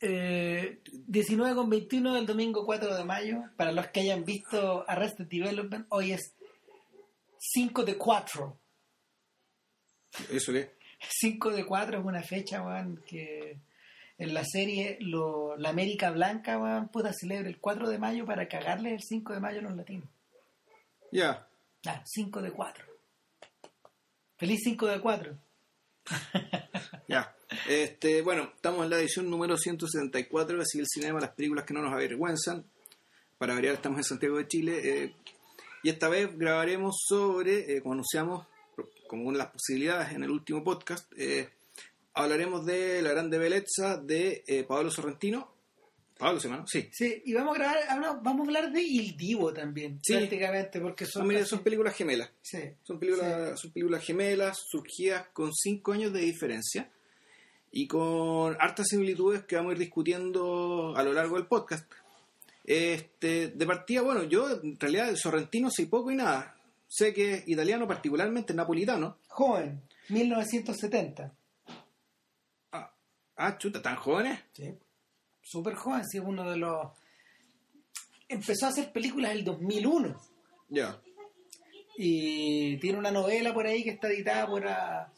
eh, 19 con 21 del domingo 4 de mayo. Para los que hayan visto Arrested Development, hoy es 5 de 4. ¿Eso qué? 5 de 4 es una fecha, weón, que en la serie lo, la América Blanca, weón, puta, celebra el 4 de mayo para cagarle el 5 de mayo a los latinos. Ya. Ah, 5 de 4. Feliz 5 de 4. Ya. Este, bueno, estamos en la edición número 174 de Así el Cinema, las películas que no nos avergüenzan. Para variar, estamos en Santiago de Chile. eh, y esta vez grabaremos sobre, eh, como anunciamos, como una de las posibilidades en el último podcast, eh, hablaremos de La Grande Bellezza de eh, Pablo Sorrentino. Pablo Semano, sí. Sí, y vamos a grabar, vamos a hablar de Il Divo también, Sí. prácticamente, porque Son, son, mira, casi- son películas gemelas. sí. Son películas, son películas gemelas, surgidas con cinco años de diferencia y con hartas similitudes que vamos a ir discutiendo a lo largo del podcast. Este, de partida, bueno, yo en realidad sorrentino sé poco y nada. Sé que es italiano, particularmente napolitano. Joven, 1970. Ah, ah, chuta, ¿tan jóvenes? Sí. Súper joven, sí, uno de los... Empezó a hacer películas en el 2001 Ya. y tiene una novela por ahí que está editada por, a-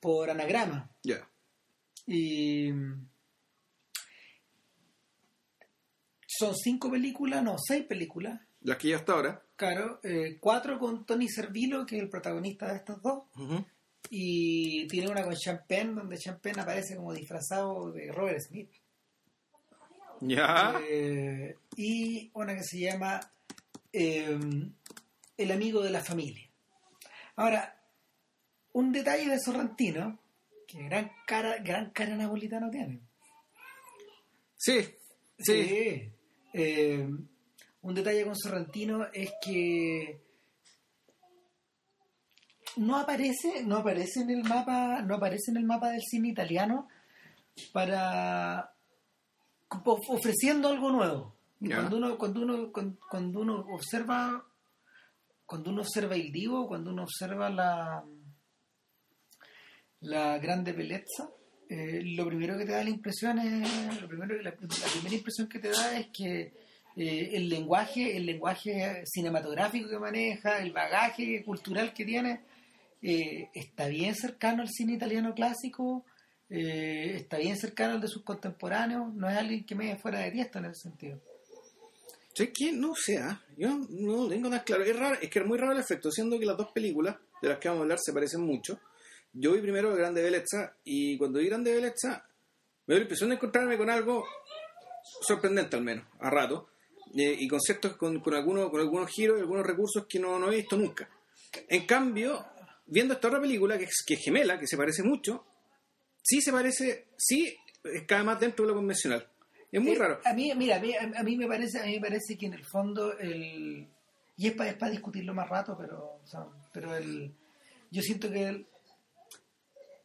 por Anagrama. Ya. Y son cinco películas, no, seis películas. Las que ya hasta ahora. Claro, eh, cuatro con Tony Servilo, que es el protagonista de estas dos. Y tiene una con Champagne, donde Champagne aparece como disfrazado de Robert Smith. Ya. Eh, y una que se llama eh, El amigo de la familia. Ahora, un detalle de Sorrentino, que gran cara, gran cara napolitano tiene. Sí. Sí. Sí. Eh, un detalle con Sorrentino es que no aparece, no aparece en el mapa, no aparece en el mapa del cine italiano para ofreciendo algo nuevo. Cuando uno, cuando uno, cuando, cuando uno observa, cuando uno observa el divo, cuando uno observa la la grande belleza, eh, lo primero que te da la impresión es, lo primero, la, la primera impresión que te da es que eh, el lenguaje, el lenguaje cinematográfico que maneja, el bagaje cultural que tiene, eh, está bien cercano al cine italiano clásico, está bien cercano al de sus contemporáneos, no es alguien que me deje fuera de tiesto en ese sentido. ¿Sabes qué? No sé, ¿ah? yo no tengo nada claro. Es raro, es que era muy raro el efecto, siendo que las dos películas de las que vamos a hablar se parecen mucho. Yo vi primero Grande Bellezza y cuando vi Grande Bellezza me dio la impresión de encontrarme con algo sorprendente al menos, a rato, eh, y conceptos con, con, algunos, con algunos giros y algunos recursos que no, no he visto nunca. En cambio, viendo esta otra película, que es, que es gemela, que se parece mucho, sí se parece, sí cae más dentro de lo convencional. Es muy Eh, raro. A mí, mira, a mí, a mí me parece, a mí me parece que en el fondo el y es para, es para discutirlo más rato, pero, o sea, pero el, yo siento que el,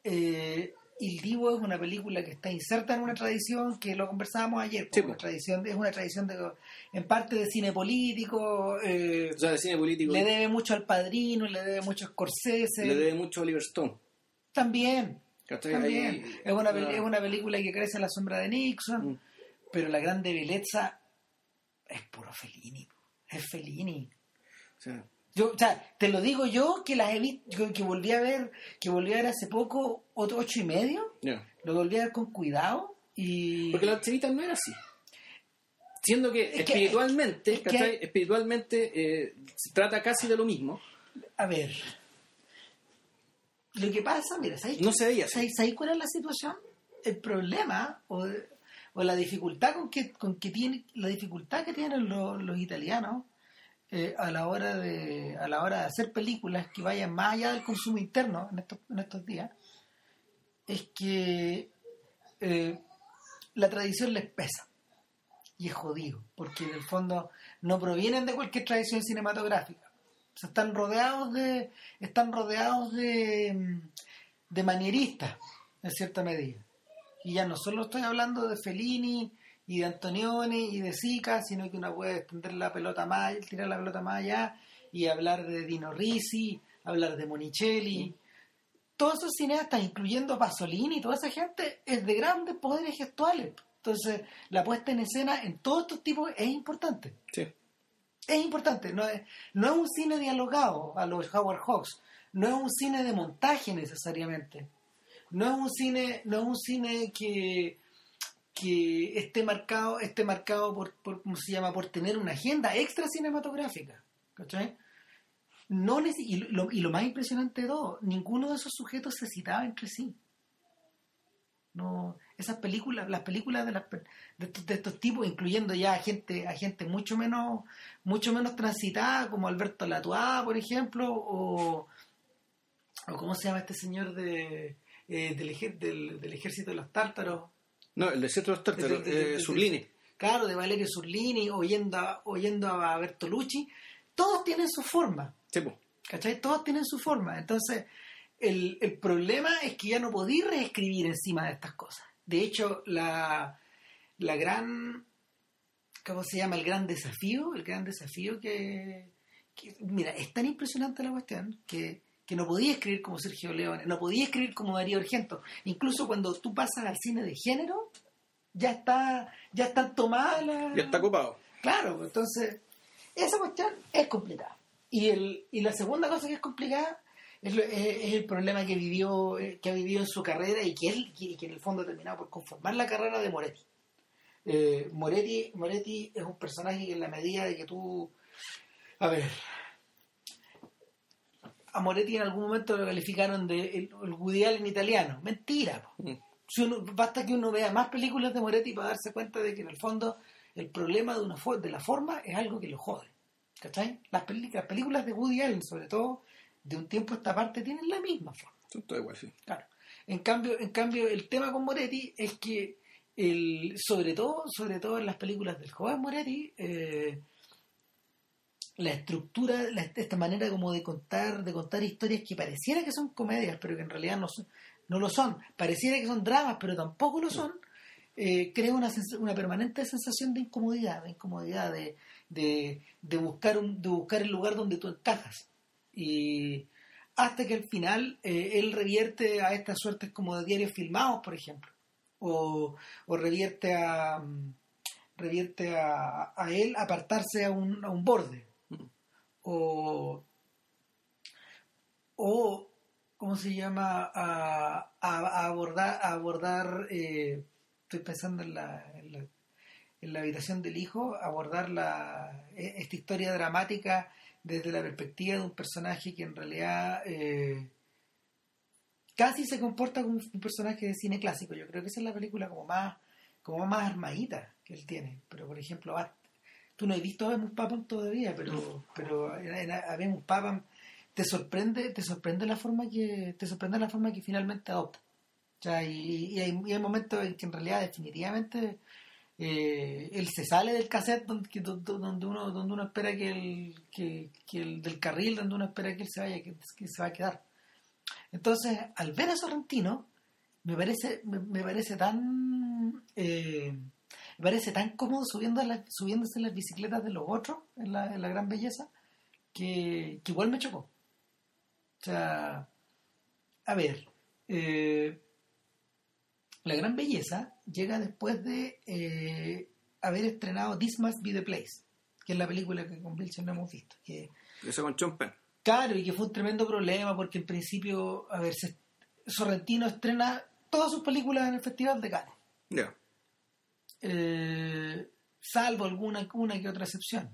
eh, Il Divo es una película que está inserta en una tradición que lo conversábamos ayer, Sí, una po. tradición, es una tradición de, en parte de cine político, eh, O sea, de cine político le debe mucho al Padrino, le debe mucho a Scorsese, le debe mucho a Oliver Stone. también, también. Ahí- es, una, es una película que crece a la sombra de Nixon, Mm. pero la grande belleza es puro Fellini, es Fellini. o sea, Yo, o sea, te lo digo yo que las he visto, que, volví a ver, que volví a ver hace poco otro ocho y medio, lo volví a ver con cuidado y Porque la Archerita no era así. Siendo que Es que- espiritualmente, es que- ¿cachai? espiritualmente eh, se trata casi de lo mismo. a ver, lo que pasa, mira, ¿sabes, No se veía. ¿sabes, sabes cuál es la situación? El problema o, o la dificultad con que, con que tiene, la dificultad que tienen los, los italianos eh, a la hora de a la hora de hacer películas que vayan más allá del consumo interno en estos, en estos días es que eh, la tradición les pesa. Y es jodido porque en el fondo no provienen de cualquier tradición cinematográfica. Están rodeados de están rodeados de de manieristas en cierta medida. Y ya no solo estoy hablando de Fellini y de Antonioni y de Sica, sino que uno puede extender la pelota más, tirar la pelota más allá y hablar de Dino Risi, hablar de Monicelli. Todos esos cineastas, incluyendo Pasolini y toda esa gente, es de grandes poderes gestuales. Entonces, la puesta en escena en todos estos tipos es importante. Sí. Es importante. No es, no es un cine dialogado a los Howard Hawks. No es un cine de montaje necesariamente. No es un cine, no es un cine que, que esté marcado, esté marcado por, por, ¿cómo se llama? por tener una agenda extra cinematográfica. ¿Cachai? No, y, lo, y lo más impresionante de todo, ninguno de esos sujetos se citaba entre sí. No, esas películas, las películas de, de, estos, tipos, incluyendo ya a gente, a gente mucho menos, mucho menos transitada, como Alberto Latuá, por ejemplo, o, o cómo se llama este señor de, eh, del, del ejército de los tártaros, No, el desierto de los tártaros, de- eh, de- Surlini. claro, de Valerio Surlini, oyendo a, oyendo a Bertolucci, todos tienen su forma. Sí, po. ¿Cachai? Todos tienen su forma. Entonces, el, el problema es que ya no podí reescribir encima de estas cosas. De hecho, la, la gran. ¿Cómo se llama? El gran desafío. El gran desafío que. que- mira, es tan impresionante la cuestión que, que no podía escribir como Sergio Leone, no podía escribir como Darío Argento. Incluso cuando tú pasas al cine de género, ya está, ya están tomadas las. Ya está copado. Claro, pues, entonces esa cuestión es complicada. Y, el, y la segunda cosa que es complicada es, lo- es- es el problema que vivió eh, que ha vivido en su carrera y que, él, que, que en el fondo ha terminado por conformar la carrera de Moretti. Eh, Moretti. Moretti es un personaje que en la medida de que tú... A ver... A Moretti en algún momento lo calificaron de el, el Woody Allen italiano. Mentira. Mm. Si uno- basta que uno vea más películas de Moretti para darse cuenta de que en el fondo el problema de, una de la forma es algo que lo jode. ¿Cachai? Las, películas de Woody Allen, sobre todo, de un tiempo a esta parte, tienen la misma forma. Todo igual, sí. Claro. En cambio, en cambio, el tema con Moretti es que el, sobre todo, sobre todo en las películas del joven Moretti, eh, la estructura, la- esta manera como de contar, de contar historias que pareciera que son comedias, pero que en realidad no, son- no lo son, pareciera que son dramas, pero tampoco lo son, eh, crea una, una permanente sensación de incomodidad, de incomodidad, de, de, buscar de buscar el lugar donde tú encajas. Y hasta que al final eh, él revierte a estas suertes como de diarios filmados, por ejemplo, o, o revierte a mm, revierte a él apartarse a un, a un borde, o, o ¿cómo se llama? a, a- abordar, a abordar eh, estoy pensando en la, en la en la habitación del hijo, abordar la, e- esta historia dramática desde la perspectiva de un personaje que en realidad eh, casi se comporta como un personaje de cine clásico. Yo creo que esa es la película como más, como más armadita que él tiene. Pero por ejemplo, Bast- tú no has visto Habemus Papam todavía, pero, pero en, en Papam te sorprende, te sorprende la forma que, te sorprende la forma que finalmente adopta. O sea, y, y hay, y hay momentos en que en realidad definitivamente eh, él se sale del cassette donde, donde uno donde uno espera que el, que, que el del carril donde uno espera que él se vaya que, que se va a quedar entonces al ver a Sorrentino me parece me, me parece tan eh, me parece tan cómodo subiendo la- subiéndose en las bicicletas de los otros en la, en la gran belleza que, que igual me chocó o sea a ver eh, la gran belleza llega después de eh, haber estrenado This Must Be the Place, que es la película que con Wilson no hemos visto. Que, Eso con Penn. claro, y que fue un tremendo problema porque en principio, a ver, se- Sorrentino estrena todas sus películas en el Festival de Cannes, Ya. Eh, salvo alguna una que otra excepción.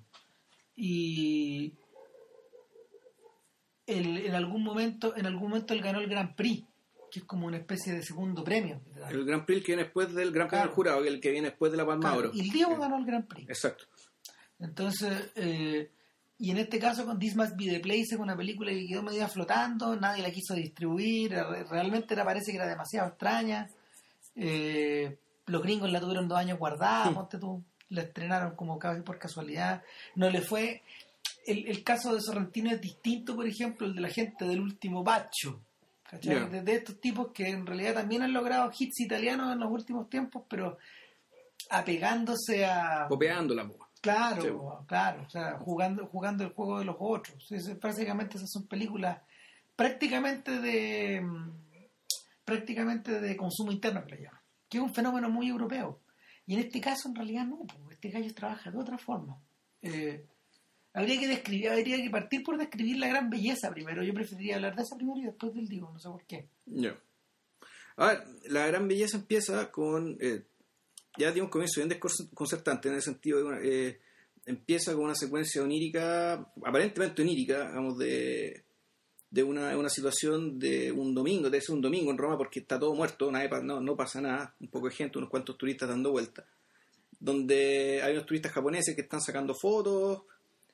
Y el- en algún momento, en algún momento él ganó el Grand Prix, que es como una especie de segundo premio. El Gran Prix que viene después del Gran Premio del Jurado, el que viene después de la Palma Claro, Oro. y el Diego ganó el Grand Prix. Exacto. Entonces, eh, y en este caso con This Must Be the Place es una película que quedó media flotando, nadie la quiso distribuir, re- realmente era, parece que era demasiado extraña. Eh, los gringos la tuvieron dos años guardada, ponte tú, la estrenaron como casi por casualidad. No le fue. El, el caso de Sorrentino es distinto, por ejemplo, el de la gente del último bacho. ¿cachai? Ya. De, de estos tipos que en realidad también han logrado hits italianos en los últimos tiempos, pero apegándose a. Copiándola, po. Claro, Sí. claro, o sea, jugando, jugando el juego de los otros. Sí, sí, básicamente esas son películas prácticamente de mm, prácticamente de consumo interno que le llaman, que es un fenómeno muy europeo. Y en este caso, en realidad, no, pues, este gallo trabaja de otra forma. Eh, habría que describir, habría que partir por describir la gran belleza primero. Yo preferiría hablar de esa primero y después del digo, no sé por qué. A ver, la gran belleza empieza con. eh, ya tiene un comienzo bien desconcertante en el sentido de. una- eh, empieza con una secuencia onírica, aparentemente onírica, digamos, de, de una, una situación de un domingo, debe ser un domingo en Roma porque está todo muerto, nadie no, no pasa nada, un poco de gente, unos cuantos turistas dando vueltas, donde hay unos turistas japoneses que están sacando fotos,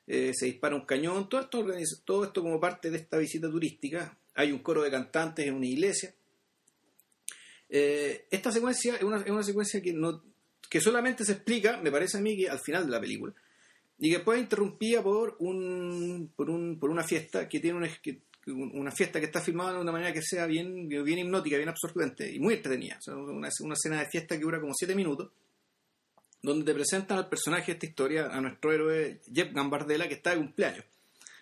eh, se dispara un cañón, todo esto, todo esto como parte de esta visita turística, hay un coro de cantantes en una iglesia. Eh, esta secuencia es una, es una secuencia que, no, que solamente se explica, me parece a mí, que al final de la película. Y que después es interrumpida por, un, por, un, por una fiesta que tiene una, que- una fiesta que está filmada de una manera que sea bien, bien hipnótica, bien absorbente y muy entretenida. O sea, una, una escena de fiesta que dura como siete minutos, donde te presentan al personaje de esta historia, a nuestro héroe Jeff Gambardella, que está de cumpleaños.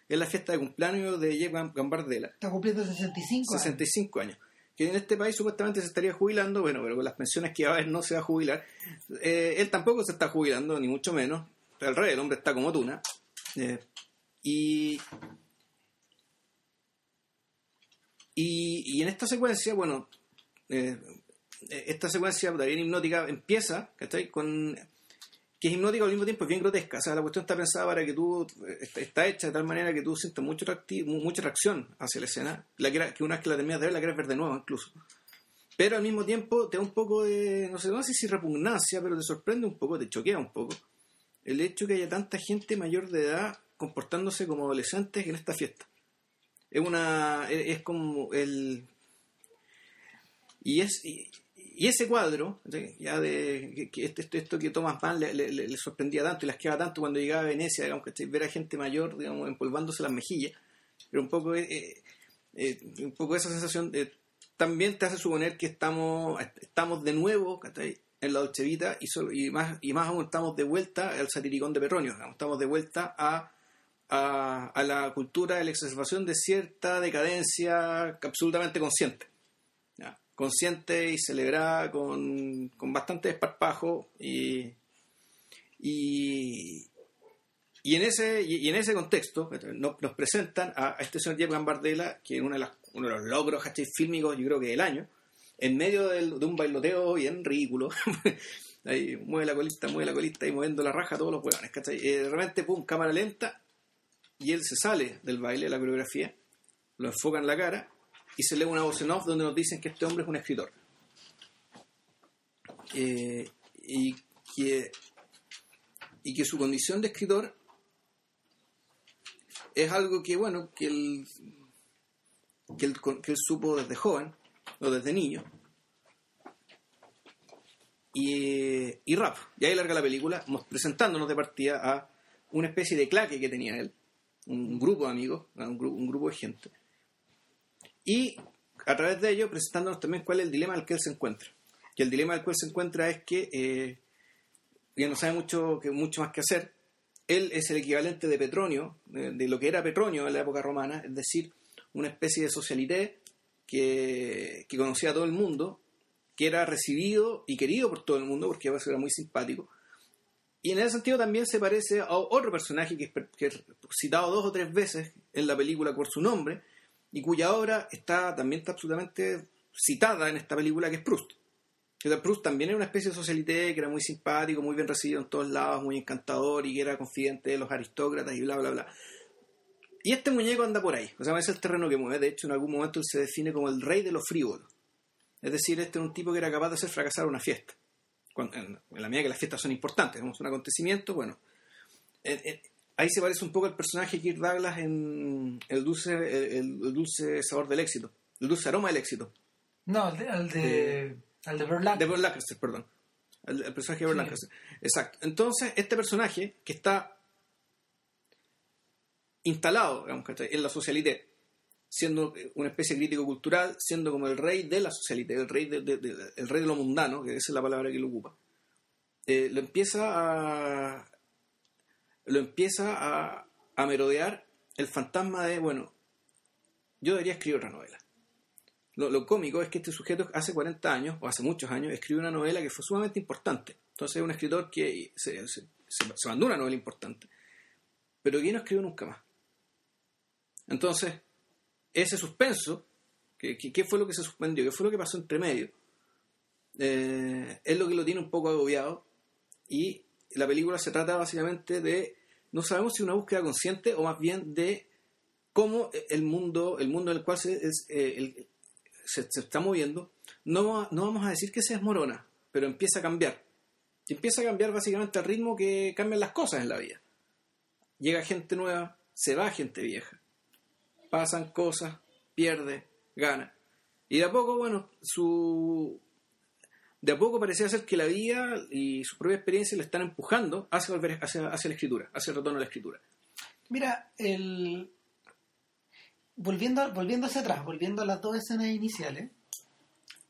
Es la fiesta de cumpleaños de Jeff Gam- Gambardella. Está cumpliendo 65 años. 65 años. Que en este país supuestamente se estaría jubilando, bueno, pero con las pensiones que va a haber no se va a jubilar. Eh, él tampoco se está jubilando, ni mucho menos. Al revés, el hombre está como tuna. Eh, y, y, y en esta secuencia, bueno, eh, esta secuencia puta, bien hipnótica empieza, ¿cachai? Con, que es hipnótica al mismo tiempo, es bien grotesca. O sea, la cuestión está pensada para que tú, está, está hecha de tal manera que tú sientas mucho mucha atracción hacia la escena, la que, que una vez que la terminas de ver, la quieres ver de nuevo incluso. Pero al mismo tiempo te da un poco de, no sé, no sé si repugnancia, pero te sorprende un poco, te choquea un poco el hecho que haya tanta gente mayor de edad comportándose como adolescentes en esta fiesta. Es una, es, como el, y es y, y ese cuadro ya de que, esto, esto, esto que Thomas Mann le, le- le sorprendía tanto y las quedaba tanto cuando llegaba a Venecia digamos que ver a gente mayor digamos empolvándose las mejillas. Pero un poco eh, eh, un poco esa sensación también te hace suponer que estamos estamos de nuevo en la Dolce Vita y, solo- y más y más aún estamos de vuelta al satiricón de Petronio digamos, estamos de vuelta a a, la cultura de la exacerbación de cierta decadencia absolutamente consciente consciente y celebrada con, con bastante desparpajo y, y, y en ese y, en ese contexto nos, presentan a, a este señor Jeff Gambardella que es uno de, las- uno de los logros ¿cachai? fílmicos yo creo que del año en medio de un bailoteo bien ridículo ahí mueve la colista mueve la colista y moviendo la raja todos los huevones ¿cachai? Y de repente pum cámara lenta y él se sale del baile la coreografía lo enfoca en la cara y se lee una voz en off donde nos dicen que este hombre es un escritor. Eh, y, que, y que su condición de escritor es algo que, bueno, que él, que él, que supo desde joven o desde niño. Y, y rap. Y ahí larga la película, presentándonos de partida a una especie de claque que tenía él, un grupo de amigos, un grupo, de gente. Y a través de ello presentándonos también cuál es el dilema al que él se encuentra. Que el dilema al cual se encuentra es que eh, ya no sabe mucho, que, mucho más que hacer. Él es el equivalente de Petronio, de, lo que era Petronio en la época romana, es decir, una especie de socialité que, que conocía a todo el mundo, que era recibido y querido por todo el mundo, porque era muy simpático. Y en ese sentido también se parece a otro personaje que es, que citado dos o tres veces en la película por su nombre, y cuya obra está también está absolutamente citada en esta película que es Proust. Proust también era una especie de socialité que era muy simpático, muy bien recibido en todos lados, muy encantador y que era confidente de los aristócratas y bla, bla, bla. Y este muñeco anda por ahí, o sea, es el terreno que mueve. De hecho, en algún momento él se define como el rey de los frívolos. Es decir, este es un tipo que era capaz de hacer fracasar una fiesta. En, la medida que las fiestas son importantes, es un acontecimiento, bueno. en- en- ahí se parece un poco al personaje de Kirk Douglas en el dulce, el, el dulce sabor del éxito, el dulce aroma del éxito. No, al de, al de, al de Burt Lancaster. De Burt Lancaster, perdón. El, el personaje de Burt Sí. Lancaster. Exacto. Entonces, este personaje que está instalado digamos, en la socialité, siendo una especie de crítico cultural, siendo como el rey de la socialité, el rey de, el rey de lo mundano, que esa es la palabra que lo ocupa, eh, lo empieza a lo empieza a, merodear el fantasma de, bueno, yo debería escribir otra novela. Lo, lo cómico es que este sujeto hace 40 años, o hace muchos años, escribió una novela que fue sumamente importante, Entonces es un escritor que se, se, se, se mandó una novela importante, pero que no escribió nunca más. Entonces, ese suspenso, ¿qué, fue lo que se suspendió? ¿Qué fue lo que pasó entre medio? Eh, es lo que lo tiene un poco agobiado y la película se trata básicamente de, no sabemos si una búsqueda consciente o más bien de cómo el mundo, el mundo en el cual se, eh, está moviendo, no, no vamos a decir que se desmorona, pero empieza a cambiar. Y empieza a cambiar básicamente al ritmo que cambian las cosas en la vida. Llega gente nueva, se va gente vieja. Pasan cosas, pierde, gana. Y de a poco, bueno, su... De a poco parecía ser que la vida y su propia experiencia le están empujando hacia, volver, hacia, hacia la escritura, hacia el retorno a la escritura. Mira, el... volviendo, volviendo hacia atrás, volviendo a las dos escenas iniciales,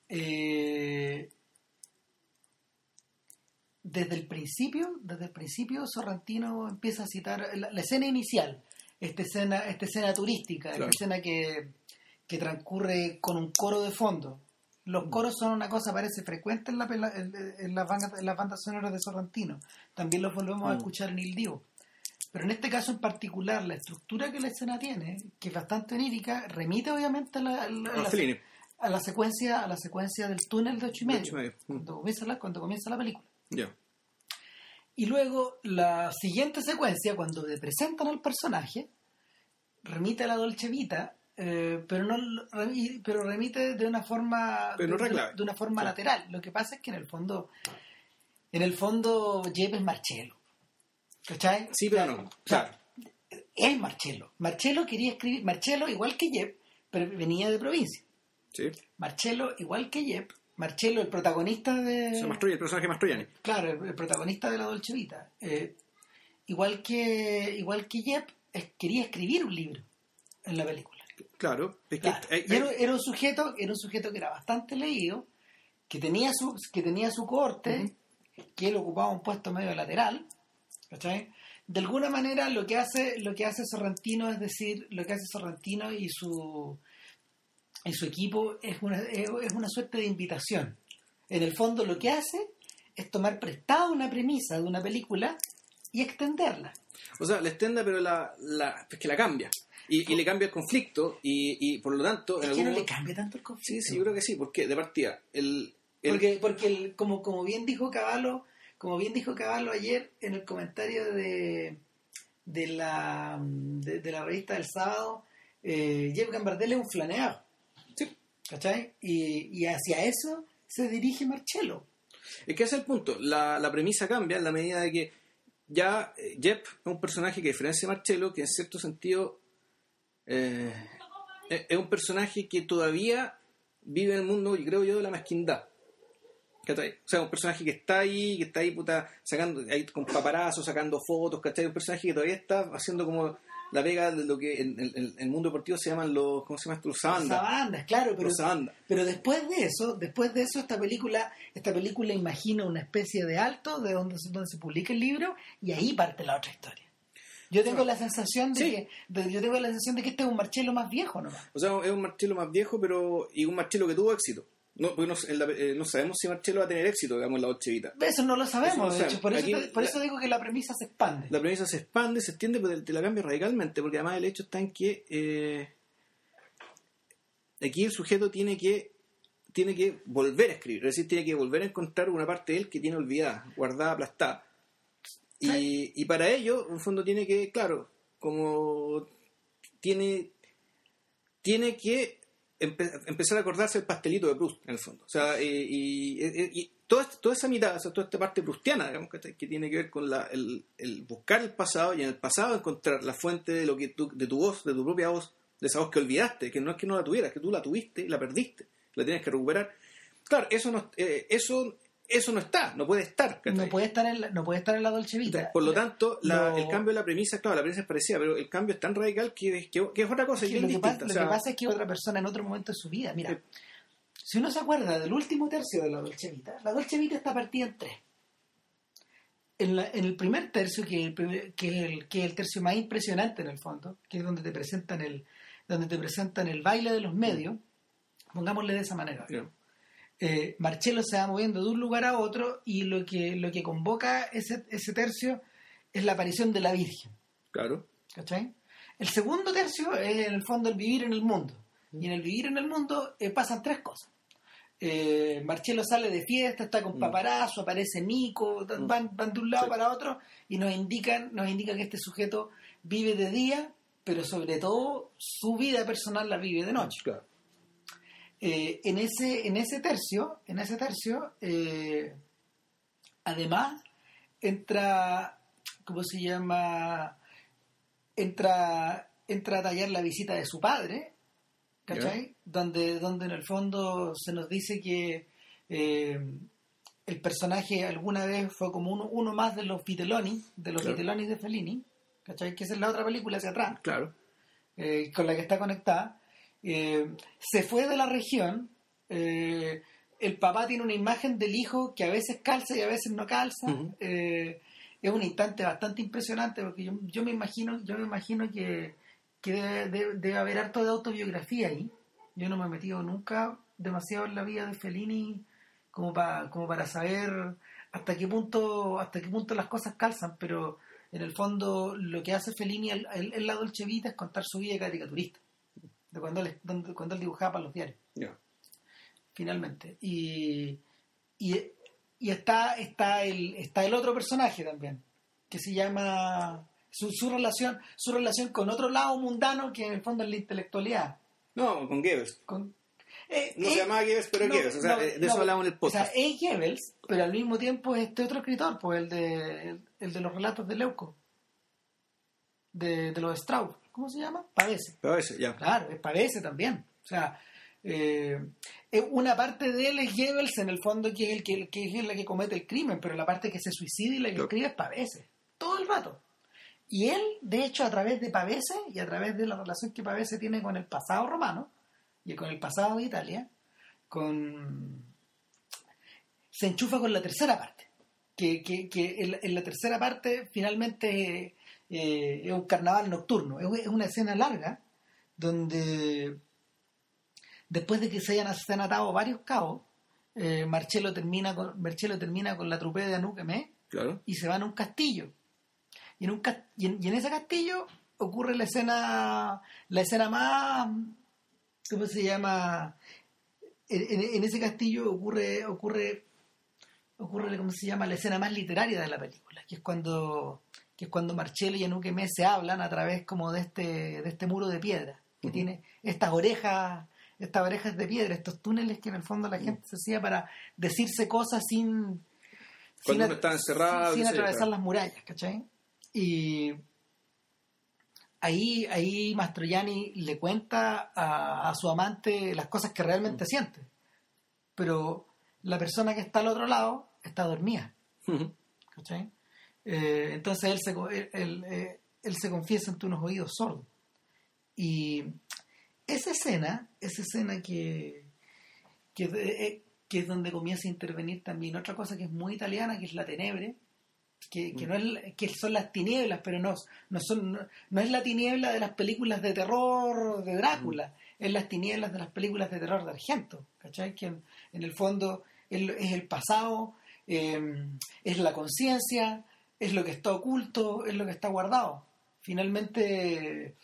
eh, desde el principio, desde el principio Sorrentino empieza a citar la, la escena inicial, esta escena, esta escena turística, Claro. esta escena que, que transcurre con un coro de fondo. Los Mm. coros son una cosa, parece frecuente en, la, en, en las bandas, en las bandas sonoras de Sorrentino. También los volvemos a Mm. escuchar en Il Divo. Pero en este caso en particular, la estructura que la escena tiene, que es bastante onírica, remite obviamente a la, a la- a la- a la secuencia, a la secuencia del túnel de ocho y medio, Ocho y medio. Mm. Cuando, comienza la, cuando comienza la película. Ya. Y luego la siguiente secuencia, cuando te presentan al personaje, remite a la Dolce Vita, eh, pero no pero remite de una forma Pero de, una forma Sí. lateral. Lo que pasa es que en el fondo en el fondo Jeb es Marcello. ¿Cachai? Sí, pero no. Claro. es Marcello. Marcello quería escribir, Marcello igual que Jeb, pero venía de provincia. Sí. Marcello igual que Jeb, Marcello el protagonista de el personaje Mastroianni. Claro, el, el protagonista de la Dolce Vita. Eh, igual que igual que es- quería escribir un libro en la película. Claro. Es que Claro. hay- Y era, hay- era un sujeto, era un sujeto que era bastante leído, que tenía su, que tenía su corte, que él ocupaba un puesto medio lateral, ¿cachai? De alguna manera lo que hace, lo que hace Sorrentino es decir, lo que hace Sorrentino y su y su equipo es una, es es una suerte de invitación. En el fondo lo que hace es tomar prestada una premisa de una película y extenderla. O sea, la extenda, pero la, la, es que la cambia. Y, y le cambia el conflicto y, y por lo tanto... en Es que no algún le modo- cambia tanto el conflicto. Sí, sí, yo creo que sí, porque de partida, el... el- Porque, porque el- como, como bien dijo Caballo, como bien dijo Caballo ayer en el comentario de, de la de, de la revista del sábado, eh, Jeff Gambardella es un flaneado. ¿Cachai? Y, y hacia eso se dirige Marcello. Es que ese es el punto. La, la premisa cambia en la medida de que ya eh, Jep es un personaje que a diferencia de Marcello, que en cierto sentido eh, es un personaje que todavía vive en el mundo, y creo yo, de la mezquindad. ¿Cachai? O sea, un personaje que está ahí, que está ahí, puta, sacando, ahí con paparazos, sacando fotos, ¿cachai? Un personaje que todavía está haciendo como la pega de lo que en, el mundo deportivo se llaman los, ¿cómo se llama esto? Los sabandas. Sabandas, claro, pero, Los pero después de eso, después de eso esta película, esta película imagina una especie de alto de donde, se- donde se publica el libro y ahí parte la otra historia. Yo tengo la sensación de Sí. que de- yo tengo la sensación de que este es un Marcello más viejo nomás. O sea, es un Marcelo más viejo, pero y un Marcelo que tuvo éxito. No, porque no, en la- eh, no sabemos si Marcelo va a tener éxito, digamos, en la Ochevita. Eso no lo sabemos, Eso no de sabemos. hecho. Por, eso, Aquí por la- eso digo que la premisa se expande. La premisa se expande, se extiende, pero te la cambia radicalmente, porque además el hecho está en que eh, aquí el sujeto tiene que tiene que volver a escribir, es decir, tiene que volver a encontrar una parte de él que tiene olvidada, guardada, aplastada. Y, y para ello, en el fondo, tiene que, claro, como tiene, tiene que empe- empezar a acordarse el pastelito de Proust, en el fondo. O sea, y, y- y- y toda, toda esa mitad, o sea, toda esta parte proustiana, digamos, que, tiene que ver con la, el, el buscar el pasado y en el pasado encontrar la fuente de, lo que tú, de tu voz, de tu propia voz, de esa voz que olvidaste, que no es que no la tuvieras, que tú la tuviste y la perdiste, la tienes que recuperar. Claro, eso no, eh, eso, eso no está, no puede estar. ¿cachai? No puede estar en la, no puede estar en la Dolce Vita. Por lo tanto, la- Lo- el cambio de la premisa, claro, la premisa es parecida, pero el cambio es tan radical que, que, que es otra cosa, es lo, que distinta. pasa, o lo que pasa es que otra persona en otro momento de su vida, mira, Sí. si uno se acuerda del último tercio de la Dolce Vita, la Dolce Vita está partida en tres. En, la- en el primer tercio, que es el, primer- que, es el, que es el tercio más impresionante en el fondo, que es donde te presentan el, donde te presentan el baile de los medios, pongámosle de esa manera. Eh, Marcello se va moviendo de un lugar a otro y lo que, lo que convoca ese, ese tercio es la aparición de la Virgen. Claro. ¿Cachai? El segundo tercio es en el fondo el vivir en el mundo. Y en el vivir en el mundo eh, pasan tres cosas. Eh, Marcello sale de fiesta, está con Mm. paparazzo, aparece Nico, Mm. van, van de un lado Sí. para otro y nos indican, nos indican que este sujeto vive de día, pero sobre todo su vida personal la vive de noche. Claro. Eh, en ese en ese tercio en ese tercio eh, además entra cómo se llama entra entra a tallar la visita de su padre ¿cachai? donde donde en el fondo se nos dice que eh, el personaje alguna vez fue como uno, uno más de los Vitelloni de los Claro. De Fellini ¿cachai? que esa es la otra película hacia atrás Claro. eh, con la que está conectada, eh, se fue de la región. eh, el papá tiene una imagen del hijo que a veces calza y a veces no calza. Eh, es un instante bastante impresionante porque yo, yo me imagino, yo me imagino que, que debe, debe- debe haber harto de autobiografía ahí. Yo no me he metido nunca demasiado en la vida de Fellini como para como para saber hasta qué punto hasta qué punto las cosas calzan, pero en el fondo lo que hace Fellini en la Dolce Vita es contar su vida de caricaturista, de cuando él, cuando él dibujaba para los diarios, Ya. finalmente. Y, y, y está, está, el, está el otro personaje también, que se llama su, su relación su relación con otro lado mundano que en el fondo es la intelectualidad. No, con Goebbels. Con, eh, No eh, se llamaba Goebbels, pero no, Goebbels. O sea, no, eh, de eso no, hablamos en el O sea, podcast. es Goebbels, pero al mismo tiempo es este otro escritor, pues el de, el, el de los relatos de Leuco, de, de los Strauss. ¿Cómo se llama? Padece. Eso, ya. Claro, es Padece también. O sea, eh, eh, una parte de él es Goebbels en el fondo que es, el que, que es la que comete el crimen, pero la parte que se suicida y la que Claro. escribe es Pavese. Todo el rato. Y él, de hecho, a través de Pavese y a través de la relación que Pavese tiene con el pasado romano y con el pasado de Italia, con se enchufa con la tercera parte. Que, que, que en, la- en la tercera parte finalmente eh, es un carnaval nocturno. Es, una escena larga donde después de que se hayan, se han atado varios cabos, eh, Marcello, termina con, Marcello termina con la trupe de Anuquemé Claro. y se van a un castillo. Y en, un, y en, y en ese castillo ocurre la escena, la escena más, ¿cómo se llama? En ese castillo ocurre, ocurre, ocurre, ¿cómo se llama? La escena más literaria de la película, que es cuando, que es cuando Marcello y Anuquemé se hablan a través como de este, de este muro de piedra, que Ujú. tiene estas orejas, estas orejas de piedra, estos túneles que en el fondo la gente se hacía para decirse cosas sin, Cuando a- uno está encerrado, sin, yo, atravesar claro. las murallas, ¿cachai? Y ahí, ahí Mastroianni le cuenta a, a su amante las cosas que realmente siente. Pero la persona que está al otro lado está dormida. ¿cachai? Eh, entonces él se, él, él, eh, él se confiesa ante unos oídos sordos. Y esa escena, esa escena que, que, eh, que es donde comienza a intervenir también otra cosa que es muy italiana, que es la tenebre, que, que no es, que son las tinieblas, pero no, no, son, no, no es la tiniebla de las películas de terror de Drácula, es las tinieblas de las películas de terror de Argento, ¿cachai? Que en, en el fondo es, es el pasado, eh, es la conciencia, es lo que está oculto, es lo que está guardado. Finalmente,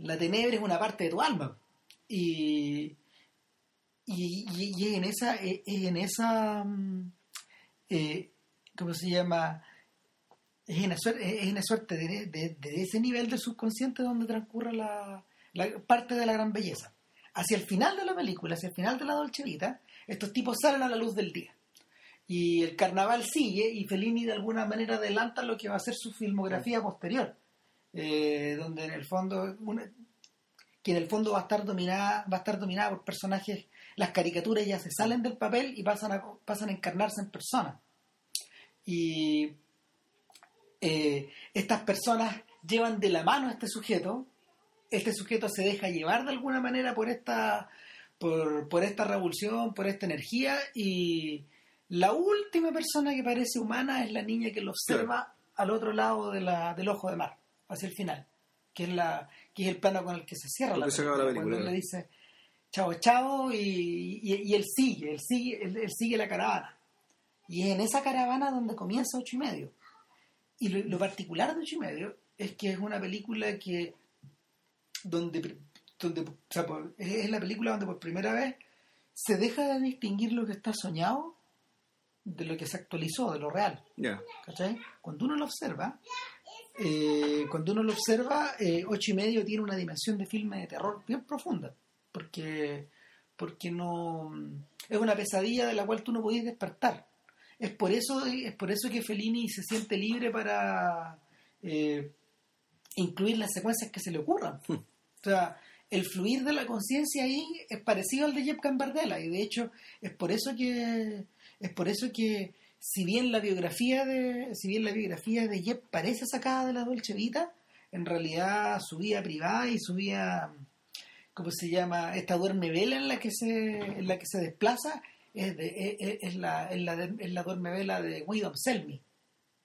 la tenebre es una parte de tu alma. Y, y, y- en esa, en esa mm, eh, ¿cómo se llama? Es una suerte, suerte de, de- de ese nivel del subconsciente donde transcurre la, la parte de la gran belleza. Hacia el final de la película, hacia el final de la Dolce Vita, estos tipos salen a la luz del día. Y el carnaval sigue y Fellini de alguna manera adelanta lo que va a ser su filmografía posterior, eh, donde en el fondo una- que en el fondo va a estar dominada va a estar dominada por personajes las caricaturas ya se salen del papel y pasan a pasan a encarnarse en personas. Y eh, estas personas llevan de la mano a este sujeto este sujeto se deja llevar de alguna manera por esta por, por esta revolución por esta energía y la última persona que parece humana es la niña que lo observa al otro lado de la, del ojo de mar hacia el final que es la que es el plano con el que se cierra la acaba la película, película, cuando le dice chao, chao, y, y, él sigue, él sigue, él, sigue la caravana. Y es en esa caravana donde comienza ocho y medio. Y lo, particular de ocho y medio es que es una película que donde, donde es la película donde por primera vez se deja de distinguir lo que está soñado de lo que se actualizó, de lo real. Cuando uno lo observa, eh, cuando uno lo observa, eh, ocho y medio tiene una dimensión de filme de terror bien profunda, porque, porque no es una pesadilla de la cual tú no podías despertar. Es por eso, es por eso que Fellini se siente libre para eh, incluir las secuencias que se le ocurran. Hmm. O sea, el fluir de la conciencia ahí es parecido al de Jeff Cambardella y de hecho es por eso que es por eso que si bien la biografía de si bien la biografía de Jeff parece sacada de la Dolce Vita, en realidad su vida privada y su vida ¿cómo se llama? esta duerme vela en la que se en la que se desplaza es, de, es, la, es, la, es la duerme vela de Guido Selmi,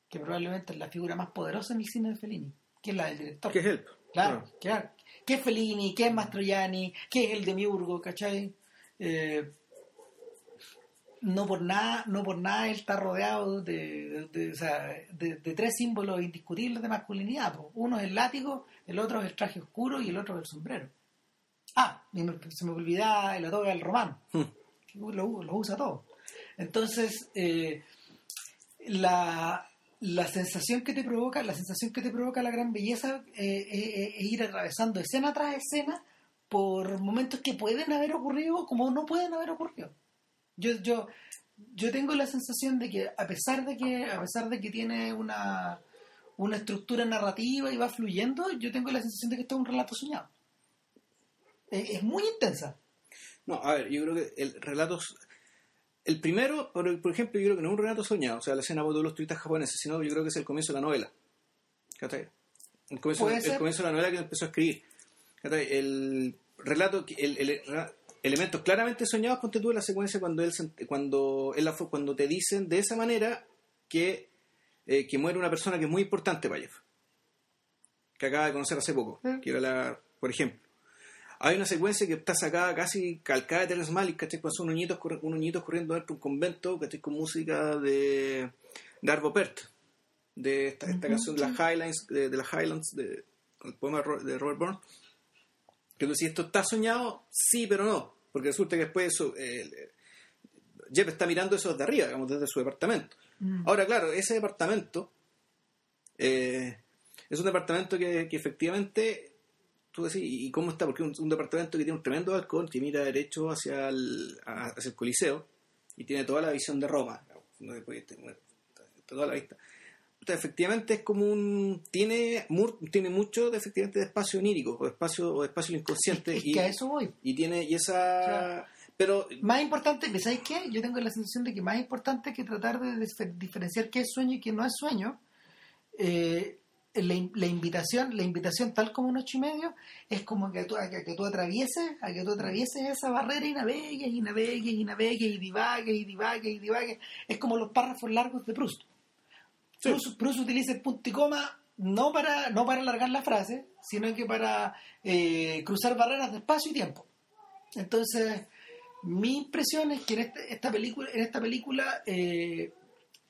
que probablemente es la figura más poderosa en el cine de Fellini, que es la del director. Que es él. Claro, claro. ¿Qué es Fellini? ¿Qué es Mastroianni? ¿Qué es el Demiurgo? ¿Cachai? Eh, no por nada no por nada él está rodeado de, de, tres símbolos indiscutibles de masculinidad uno es el látigo el otro es el traje oscuro y el otro es el sombrero. Ah se me olvidaba el toga del romano hmm. lo, usa todo. Entonces eh, la, la sensación que te provoca la sensación que te provoca la gran belleza eh, eh, es ir atravesando escena tras escena por momentos que pueden haber ocurrido como no pueden haber ocurrido yo, yo, yo tengo la sensación de que a pesar de que, a pesar de que tiene una, una estructura narrativa y va fluyendo, yo tengo la sensación de que esto es un relato soñado. Es, muy intensa. No, a ver, yo creo que el relato. El primero, por, ejemplo, yo creo que no es un relato soñado, o sea, la escena de los turistas japoneses, sino yo creo que es el comienzo de la novela. El comienzo, el comienzo de la novela que empezó a escribir. El relato, el, el, elementos claramente soñados, ponte tú en la secuencia cuando él cuando él, cuando te dicen de esa manera que, eh, que muere una persona que es muy importante para Jeff, que acaba de conocer hace poco, mm. que era la, por ejemplo. Hay una secuencia que está sacada casi calcada de Terence Malick, ¿cachai? Cuando son unos niños, unos niños corriendo dentro de un convento, ¿cachai? Con música de, de Arvo de esta, canción de las Highlands, de, las Highlands, de, el poema de Robert Burns que si esto está soñado, sí, pero no. Porque resulta que después eso, eh, Jeff está mirando eso desde arriba, digamos, desde su departamento. Mm. Ahora, claro, ese departamento eh, es un departamento que, efectivamente, tú decís, ¿y cómo está? Porque es un, departamento que tiene un tremendo balcón que mira derecho hacia el, hacia el Coliseo y tiene toda la visión de Roma, toda la vista efectivamente es como un tiene tiene mucho de efectivamente de espacio onírico o espacio o espacio inconsciente y, que a eso voy. y tiene y esa pero más importante ¿sabes qué? yo tengo la sensación de que más importante que tratar de diferenciar qué es sueño y qué no es sueño eh, la, invitación la invitación tal como un ocho y medio es como que tú, a que, tú atravieses a que tú atravieses esa barrera y navegues y navegues y navegues y divagues y divagues y divagues. Es como los párrafos largos de Proust Proust, utiliza el punto y coma no para, no para alargar la frase, sino que para eh, cruzar barreras de espacio y tiempo. Entonces, mi impresión es que en este, esta película, en esta película eh,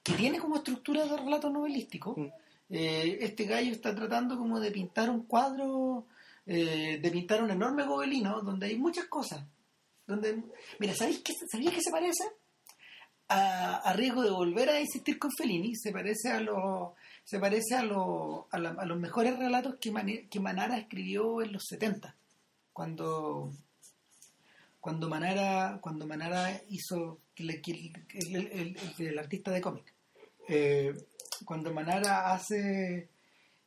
que tiene como estructura de relato novelístico, mm. eh, este gallo está tratando como de pintar un cuadro, de pintar un enorme gobelino donde hay muchas cosas. Donde, mira, ¿sabéis qué, ¿sabéis qué se parece? A, riesgo de volver a insistir con Fellini, se parece a los se parece a, a, los mejores relatos que, que Manara escribió en los 70, cuando cuando Manara cuando Manara hizo el, artista de cómic. Eh, cuando Manara hace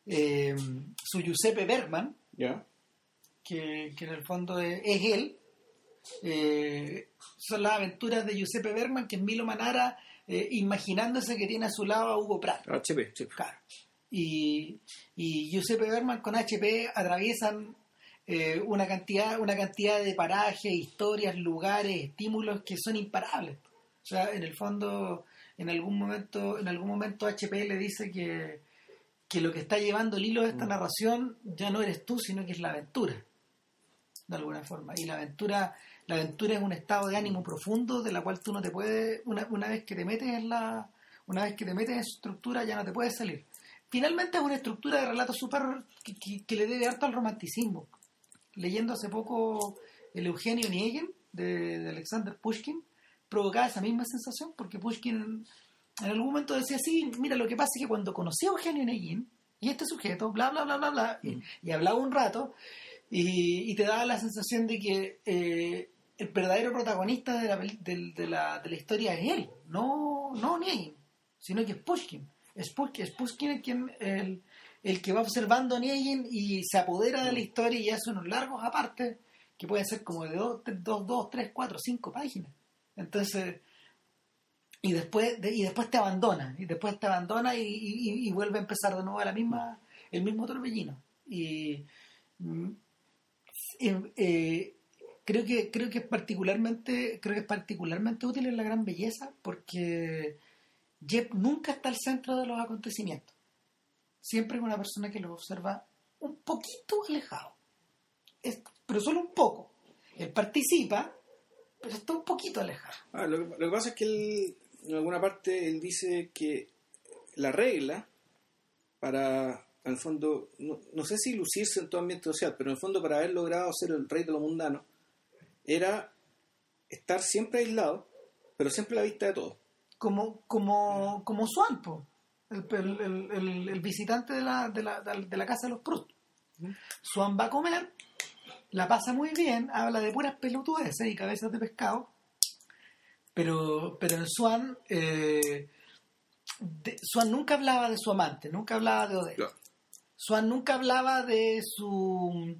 eh, su Giuseppe Bergman que, en el fondo es él eh, son las aventuras de Giuseppe Bergman, que es Milo Manara eh, imaginándose que tiene a su lado a Hugo Pratt. HP, Claro. Y, y Giuseppe Bergman con HP atraviesan eh, una cantidad una cantidad de parajes, historias, lugares, estímulos que son imparables. O sea, en el fondo, en algún momento, en algún momento HP le dice que, que lo que está llevando el hilo de esta mm. narración ya no eres tú, sino que es la aventura, de alguna forma. Y la aventura la aventura es un estado de ánimo profundo de la cual tú no te puedes, una, una vez que te metes en la, una vez que te metes en su estructura ya no te puedes salir. Finalmente es una estructura de relato súper que, que- que le debe harto al romanticismo. Leyendo hace poco el Eugenio Onegin de, de Alexander Pushkin, provocaba esa misma sensación porque Pushkin en algún momento decía, sí, mira, lo que pasa es que cuando conocí a Eugenio Onegin y este sujeto, bla, bla, bla, bla, bla, y, y hablaba un rato, y, y te daba la sensación de que eh, el verdadero protagonista de la, del- de, la, de la historia es él, no, no Onegin, sino que es Pushkin. Es Pushkin, es Pushkin el, quien, el, el que va observando a Onegin y se apodera de la historia y hace unos largos aparte que pueden ser como de dos, tres- dos, dos, tres, cuatro, cinco páginas. Entonces, y después, de- y después te abandona, y después te abandona y, y- y vuelve a empezar de nuevo la misma, el mismo torbellino. Y mm, eh, eh, creo que creo que es particularmente creo que es particularmente útil en la gran belleza porque Jeb nunca está al centro de los acontecimientos. Siempre es una persona que lo observa un poquito alejado. Es- pero solo un poco. Él participa, pero está un poquito alejado. Ah, lo que pasa es que él, en alguna parte él dice que la regla para, en el fondo, no, no sé si lucirse en todo ambiente social, pero en el fondo para haber logrado ser el rey de lo mundano, era estar siempre aislado, pero siempre a la vista de todos. como como como Swan el, el- el- visitante de la, de, la, de la casa de los Proust Swan va a comer la pasa muy bien habla de puras pelotudeces y cabezas de pescado pero pero en Swan eh, de- Swan nunca hablaba de su amante nunca hablaba de Odette Claro. Swan nunca hablaba de su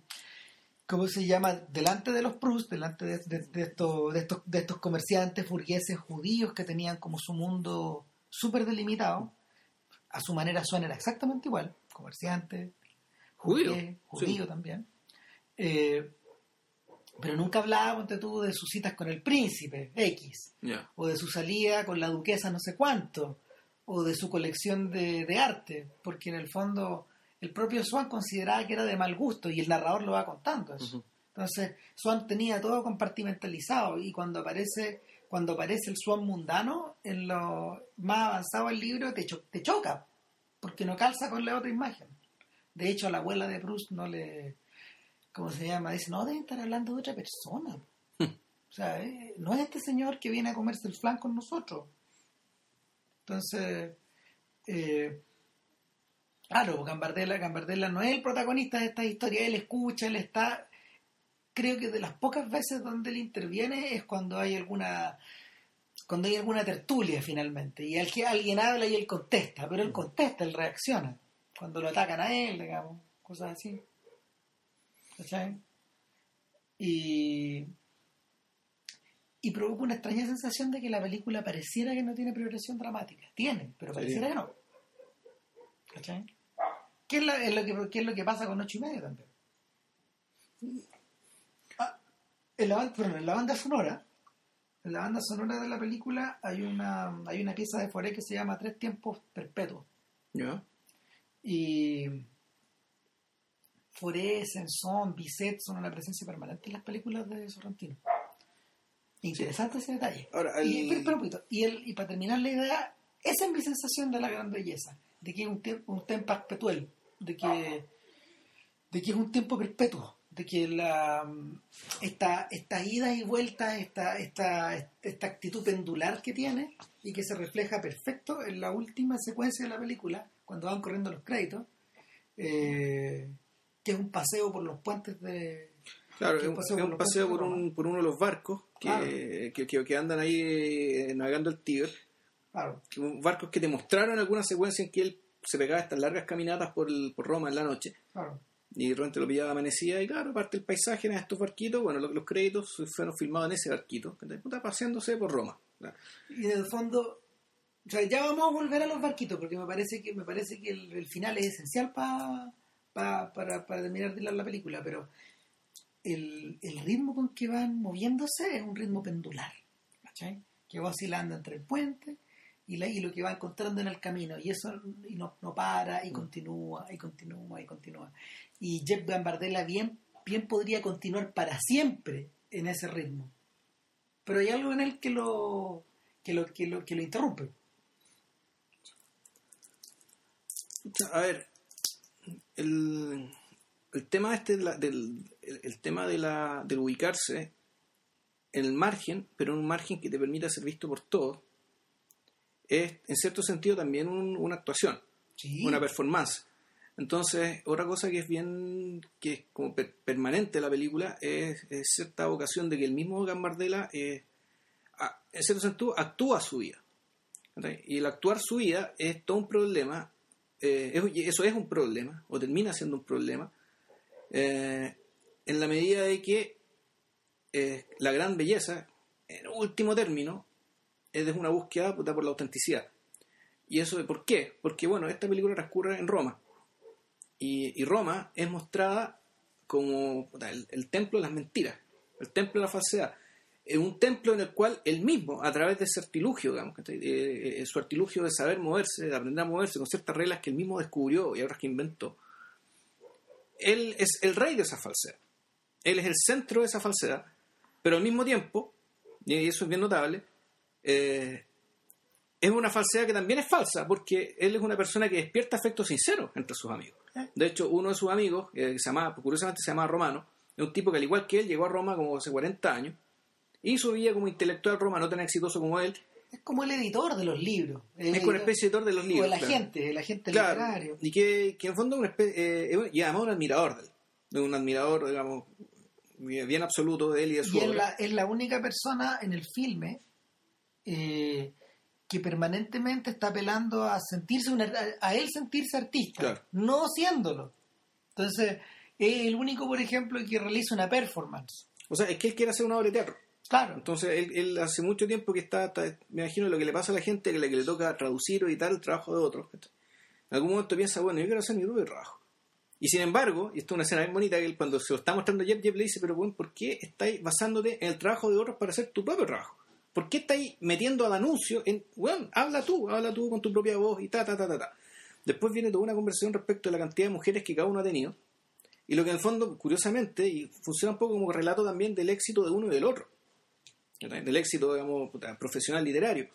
¿cómo se llama? delante de los Proust, delante de, de- de estos, de, estos, de estos comerciantes burgueses judíos que tenían como su mundo súper delimitado, a su manera Swan era exactamente igual, comerciante, Judío, judío sí. también, Eh, pero nunca hablaba, ponte tú, de sus citas con el príncipe, X, o de su salida con la duquesa no sé cuánto, o de su colección de, de arte, porque en el fondo el propio Swan consideraba que era de mal gusto y el narrador lo va contando eso. Entonces Swan tenía todo compartimentalizado y cuando aparece cuando aparece el Swan mundano en lo más avanzado del libro te, cho- te choca porque no calza con la otra imagen. De hecho a la abuela de Bruce no le ¿cómo se llama? Dice, no, deben estar hablando de otra persona. O sea, eh, no es este señor que viene a comerse el flan con nosotros. Entonces, eh, claro, Gambardella, Gambardella no es el protagonista de esta historia, él escucha, él está... Creo que de las pocas veces donde él interviene es cuando hay alguna cuando hay alguna tertulia finalmente y al que alguien habla y él contesta, pero él contesta, él reacciona. Cuando lo atacan a él, digamos, cosas así. ¿Cachai? Y, y provoca una extraña sensación de que la película pareciera que no tiene progresión dramática. Tiene, pero Sí. pareciera que no. ¿Cachai? ¿Qué es, la- es lo que, qué es lo que pasa con ocho y medio también? Ah, en, la, ban- perdón, en la banda sonora, en la banda sonora de la película hay una, hay una pieza de Foré que se llama Tres tiempos perpetuos. Ya. Y Foré, Sansón, Bisset son una presencia permanente en las películas de Sorrentino. Interesante ese detalle. Ahora, Y, pero, pero, y, el, y para terminar la idea, esa es mi sensación de la gran belleza, de que es un, un tiempo perpetual, de que, de que es un tiempo perpetuo, de que la, esta, esta ida y vuelta, esta, esta, esta actitud pendular que tiene y que se refleja perfecto en la última secuencia de la película, cuando van corriendo los créditos, eh, que es un paseo por los puentes de... Claro, es un paseo es por un paseo por, un, uno de los barcos que, Claro. que, que- que andan ahí eh, navegando el Tíber. Claro, Barcos que te mostraron alguna secuencia en que él se pegaba estas largas caminatas por, el- por Roma en la noche. claro. Y de repente lo pillaba amanecía y claro, parte del paisaje en estos barquitos, bueno, lo- los, créditos fueron filmados en ese barquito, que está paseándose por Roma. y en el fondo o sea ya vamos a volver a los barquitos porque me parece que me parece que el, el final es esencial pa- pa- para, para terminar de hilar la película pero el, el ritmo con que van moviéndose es un ritmo pendular ¿cachai? que va oscilando entre el puente y, la- y lo que va encontrando en el camino. Y eso y no, no para y continúa y continúa y continúa. Y Jeff Gambardella bien, bien podría continuar para siempre en ese ritmo. Pero hay algo en él que lo que lo que lo, que lo interrumpe. A ver, el, el tema este la- del el, el tema de la del ubicarse en el margen, pero en un margen que te permita ser visto por todos, es en cierto sentido también un- una actuación, Sí. una performance. Entonces, otra cosa que es bien, que es como per- permanente en la película, es, es cierta vocación de que el mismo Gambardella, eh, a- en cierto sentido, actúa su vida. Y el actuar su vida es todo un problema, eh, es- eso es un problema, o termina siendo un problema, eh, en la medida de que eh, la gran belleza, en último término, es una búsqueda puta, por la autenticidad. ¿Y eso de por qué? Porque, bueno, esta película transcurre en Roma. Y, Roma es mostrada como el, templo de las mentiras, el templo de la falsedad. Es un templo en el cual él mismo, a través de ese artilugio, digamos. Eh, eh, su artilugio de saber moverse, de aprender a moverse con ciertas reglas que él mismo descubrió y otras que inventó, él es el rey de esa falsedad. Él es el centro de esa falsedad, pero al mismo tiempo, y eso es bien notable, eh, es una falsedad que también es falsa, porque él es una persona que despierta afecto sincero entre sus amigos. De hecho, uno de sus amigos, eh, que se llama, curiosamente se llama Romano, es un tipo que al igual que él llegó a Roma como hace 40 años, y su vida como intelectual Roma no tan exitoso como él, Es como el editor de los libros. El es como una especie de editor de los O libros. el claro. agente, el agente Claro, literario. y que, que en fondo es una especie, eh, es y además un admirador de él, un admirador, digamos, bien absoluto de él y de su Y es obra. la, es la única persona en el filme eh, que permanentemente está apelando a sentirse un ar- a él sentirse artista, Claro. no siéndolo. Entonces, es el único, por ejemplo, que realiza una performance. O sea, es que él quiere hacer una obra de teatro. Claro. Entonces, él, él hace mucho tiempo que está, está- me imagino lo que le pasa a la gente, que le, que le toca traducir o editar el trabajo de otros. En algún momento piensa, bueno, yo quiero hacer mi propio trabajo. Y sin embargo, y esto es una escena bien bonita, que él, cuando se lo está mostrando Jeff, Jeff le dice, pero bueno, ¿por qué estáis basándote en el trabajo de otros para hacer tu propio trabajo? ¿Por qué estáis metiendo al anuncio en, bueno, habla tú, habla tú con tu propia voz y ta, ta, ta, ta, ta? Después viene toda una conversación respecto a la cantidad de mujeres que cada uno ha tenido. Y lo que en el fondo, curiosamente, y funciona un poco como relato también del éxito de uno y del otro. Del éxito, digamos, profesional literario.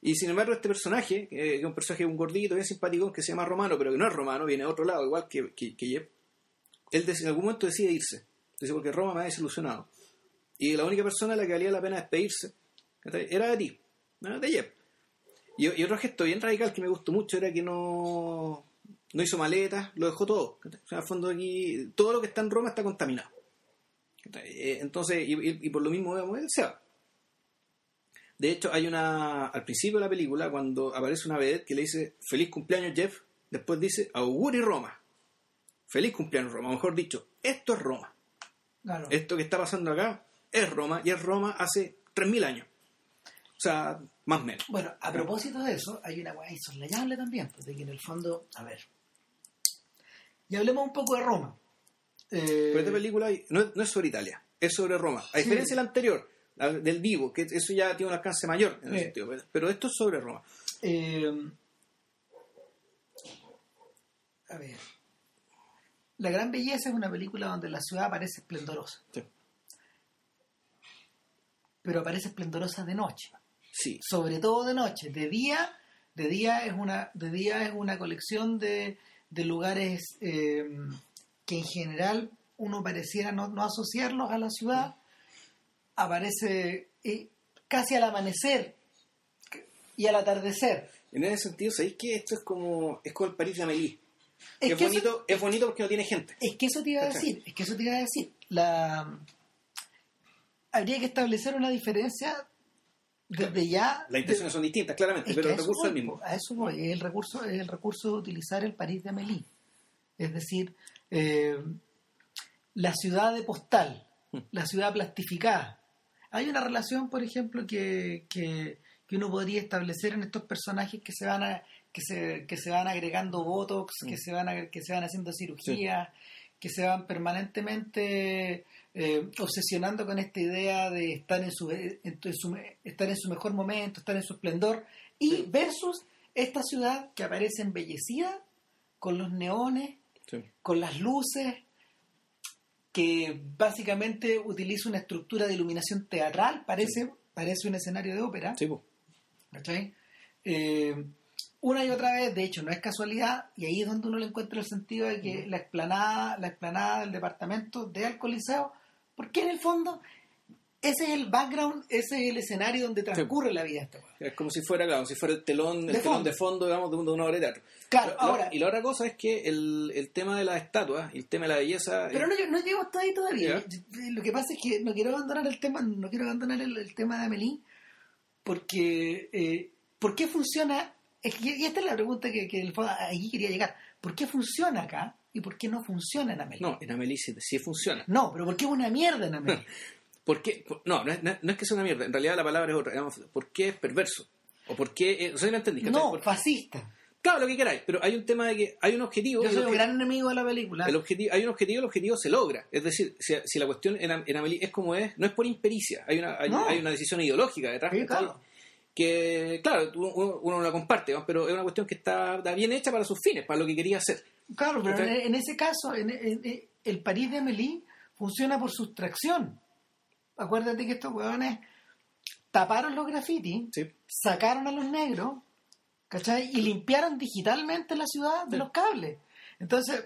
Y sin embargo, este personaje, eh, que es un personaje, un gordito, bien simpático, que se llama Romano, pero que no es romano, viene de otro lado, igual que, que, que Jeff, él en algún momento decide irse. Dice, porque Roma me ha desilusionado. Y la única persona a la que valía la pena despedirse. Era de ti, de Jeff. Y, y otro gesto bien radical que me gustó mucho era que no, no hizo maletas, lo dejó todo. O sea, al fondo aquí, todo lo que está en Roma está contaminado. Eh, Entonces, y, y- y por lo mismo, digamos, se va. De hecho, hay una. Al principio de la película, cuando aparece una vedette que le dice feliz cumpleaños Jeff, después dice auguri Roma. Feliz cumpleaños Roma. O mejor dicho, esto es Roma. Claro. Esto que está pasando acá es Roma y es Roma hace 3.000 años. O sea, más o menos. Bueno, a propósito de eso, hay una weá insoslayable también, pues, de que en el fondo, a ver, y hablemos un poco de Roma. Eh, Pero esta película no es, no es sobre Italia, es sobre Roma. A Sí. diferencia de la anterior, la del vivo, que eso ya tiene un alcance mayor en Sí. sentido. pero- Pero esto es sobre Roma. eh, a ver, La Gran Belleza es una película donde la ciudad aparece esplendorosa, Sí. pero aparece esplendorosa de noche. Sí. sobre todo de noche. De día, de día es una, de día es una colección de, de lugares eh, que en general uno pareciera no, no asociarlos a la ciudad. Aparece eh, casi al amanecer y al atardecer. En ese sentido, ¿sabéis que esto es como, es como el París de Amélie? Es Es, que bonito, es bonito porque no tiene gente. Es que eso te iba a decir, es que eso te iba a decir. La habría que establecer una diferencia desde ya. Las intenciones son distintas, claramente, pero el recurso es el voy, mismo. A eso voy. Es el recurso, es el recurso de utilizar el París de Amélie. Es decir, eh, la ciudad de postal, Mm. la ciudad plastificada. Hay una relación, por ejemplo, que, que, que uno podría establecer en estos personajes que se van a, que se, que se van agregando botox, que Mm. se van a- que se van haciendo cirugías, que se van permanentemente eh, obsesionando con esta idea de estar en su, en, su estar en su mejor momento, estar en su esplendor, y Sí. versus esta ciudad que aparece embellecida con los neones, Sí. con las luces, que básicamente utiliza una estructura de iluminación teatral, parece, parece un escenario de ópera. Sí. ¿Cachai? Eh, una y otra vez, de hecho, no es casualidad, y ahí es donde uno le encuentra el sentido de que la explanada, la explanada del departamento de Alcoliseo, porque en el fondo ese es el background, ese es el escenario donde transcurre la vida de weón. Es como si fuera, claro, si fuera el telón, el De telón fondo. de fondo, digamos, de un- de una obra de teatro. Claro, ahora- y la otra cosa es que el, el tema de las estatuas el tema de la belleza. Pero no, no llego hasta ahí todavía. Ya. Lo que pasa es que no quiero abandonar el tema, no quiero abandonar el, el tema de Amelie, porque eh, ¿por qué funciona? Es que- y esta es la pregunta que, el aquí quería llegar. ¿Por qué funciona acá y por qué no funciona en Amelie? No, en Amelie sí, sí funciona. No, pero ¿por qué es una mierda en Amelie? ¿Por qué? No, no es, no es- no es que sea una mierda. En realidad la palabra es otra. digamos, ¿Por qué es perverso? ¿O por qué? eh, o sea, ¿me entendí? no, Por- fascista. claro, lo que queráis. Pero hay un tema de que hay un objetivo. Yo soy un gran enemigo de la película. el objetivo, hay un objetivo, el objetivo se logra. Es decir, si, si la cuestión en, en Amelie es como es, no es por impericia, hay una, hay, No. hay una decisión ideológica detrás. Sí, claro. Que, claro, uno, uno- no la comparte, ¿no? pero es una cuestión que está, está bien hecha para sus fines, para lo que quería hacer. Claro, pero en, en ese caso, en, en- el París de Amélie funciona por sustracción. Acuérdate que estos huevones taparon los grafitis, Sí. sacaron a los negros, ¿cachai? Y limpiaron digitalmente la ciudad de Sí. los cables. Entonces,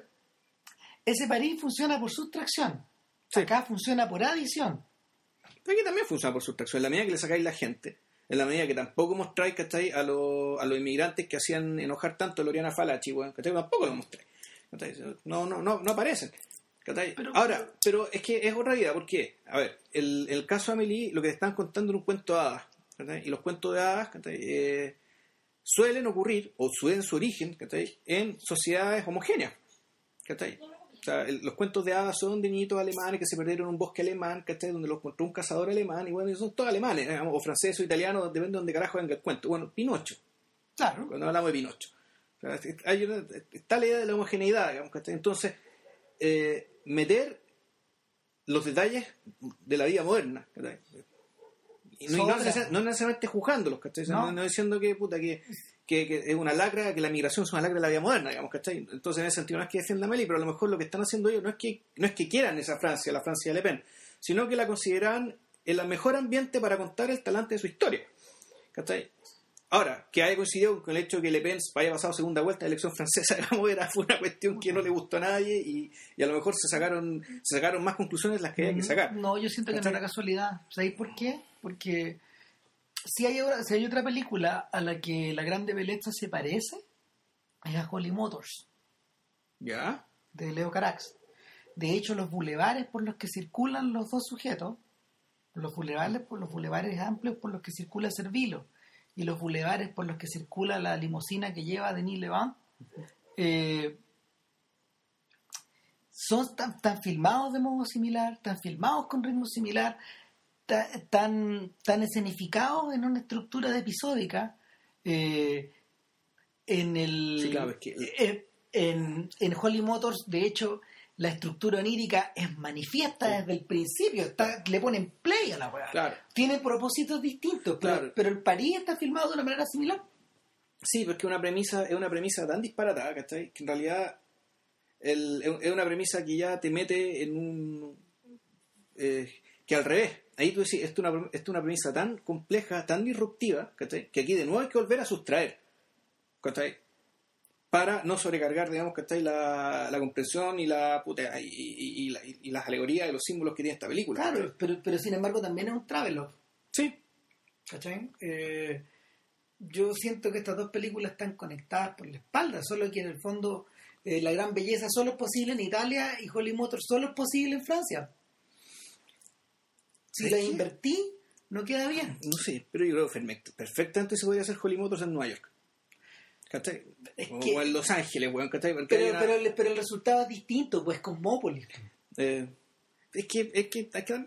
ese París funciona por sustracción. Sí. Acá funciona por adición. Aquí también funciona por sustracción. En la medida que le sacáis la gente, en la medida que tampoco mostráis ¿cachai? a, los a los inmigrantes que hacían enojar tanto a Loriana Falachi, ¿cachai? tampoco lo mostráis. No, no, no, no aparecen. Ahora, pero es que es otra vida, ¿por qué? A ver, el, el caso de Amelie, lo que te están contando en un cuento de hadas, y los cuentos de hadas. Eh, suelen ocurrir, o suelen su origen, en sociedades homogéneas. O sea, el- los cuentos de hadas son de niñitos alemanes que se perdieron en un bosque alemán. Donde los encontró un cazador alemán, y bueno, son todos alemanes, digamos, o franceses o italianos, depende de donde carajo venga el cuento. Bueno, Pinocho, Claro. cuando hablamos de Pinocho. Hay una, está la idea de la homogeneidad, digamos, ¿cachai? Entonces, eh, meter los detalles de la vida moderna, ¿cachai? Y no, no neces- no necesariamente juzgándolos, No. No, diciendo que, puta, que, que, que es una lacra, que la migración es una lacra de la vida moderna, digamos, ¿cachai? Entonces, en ese sentido, no es que defienda a Meli, pero a lo mejor lo que están haciendo ellos no es que, no es que quieran esa Francia, la Francia de Le Pen, sino que la consideran el mejor ambiente para contar el talante de su historia, ¿cachai? Ahora, que haya coincidido con el hecho de que Le Pen haya pasado segunda vuelta de elección francesa, digamos, era, fue una cuestión que no le gustó a nadie y, y a lo mejor se sacaron, se sacaron más conclusiones de las que había que sacar. No, yo siento que no era casualidad. ¿Sabéis por qué? Porque si hay, otra- si hay otra película a la que la Grande Belleza se parece, es a Holly Motors, ¿Ya? de Leo Carax. De hecho, los bulevares por los que circulan los dos sujetos, los bulevares, por los bulevares amplios por los que circula Servilo y los bulevares por los que circula la limusina que lleva Denis Levant, eh, son tan, tan filmados de modo similar, tan filmados con ritmo similar, ta- tan, tan escenificados en una estructura de episódica. eh, en el Sí, claro, es que- eh, en, en Holly Motors, de hecho, la estructura onírica es manifiesta desde el principio. Está, le ponen play a la weá. Claro. Tiene propósitos distintos, pero, Claro. pero el París está filmado de una manera similar. Sí, porque una premisa, es una premisa tan disparatada, ¿cachai? Que en realidad el- es una premisa que ya te mete en un... eh, que al revés. Ahí tú decís, esto es una, esto es una premisa tan compleja, tan disruptiva, ¿cachai? Que aquí de nuevo hay que volver a sustraer, ¿cachai? Para no sobrecargar, digamos, ¿cachai? La, la comprensión y, la, puta, y, y- y la- y las alegorías y los símbolos que tiene esta película. Claro, pero, pero sin embargo también es un travelogue. Sí, ¿Cachai? Eh, yo siento que estas dos películas están conectadas por la espalda, solo que en el fondo eh, la gran belleza solo es posible en Italia y Holly Motors solo es posible en Francia. Si ¿Sabes la qué? invertí, no queda bien. No sé, pero yo creo que perfect- perfectamente se podría hacer Holly Motors en Nueva York. ¿Cachai? O, que- o en Los Ángeles, weón, ¿cachai? Porque Pero, una- pero, el- pero el resultado es distinto, pues Cosmópolis. eh, es que, es que, es que,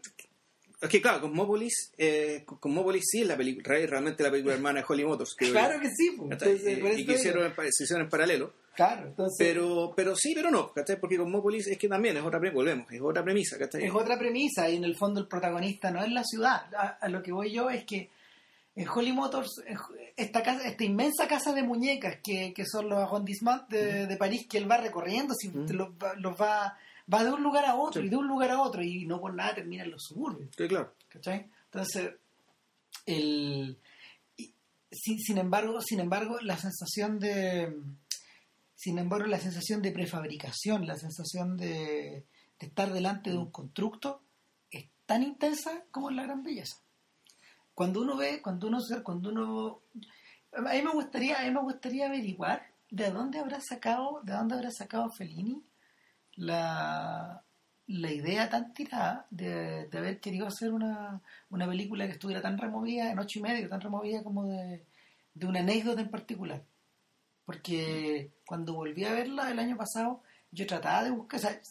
es que, claro, Cosmópolis, eh, Cosmópolis sí es la película, re- realmente la película hermana de Holly Motors. Claro que sí, pues. Entonces, Eh, y que hicieron, en se hicieron en paralelo. Claro, entonces Pero, pero sí, pero no, ¿cachai? Porque Cosmópolis es que también es otra premisa, volvemos, es otra premisa, ¿cachai? es otra premisa y en el fondo el protagonista no es la ciudad. A, a lo que voy yo es que en Holly Motors, esta, casa, esta inmensa casa de muñecas que, que son los arrondissements de, de París que él va recorriendo, si Mm. los, va, los va va de un lugar a otro y de un lugar a otro y no por nada termina en los suburbios. Sí, claro. ¿Cachai? Entonces, el, y- sin, sin embargo, sin embargo, la sensación de sin embargo, la sensación de prefabricación, la sensación de, de estar delante de un constructo es tan intensa como en la gran belleza. Cuando uno ve, cuando uno cuando uno a mí me gustaría, a mí me gustaría averiguar de dónde habrá sacado, de dónde habrá sacado Fellini la, la idea tan tirada de, de haber querido hacer una, una película que estuviera tan removida en ocho y medio, tan removida como de, de una anécdota en particular. Porque cuando volví a verla el año pasado, yo trataba de buscar, o sea,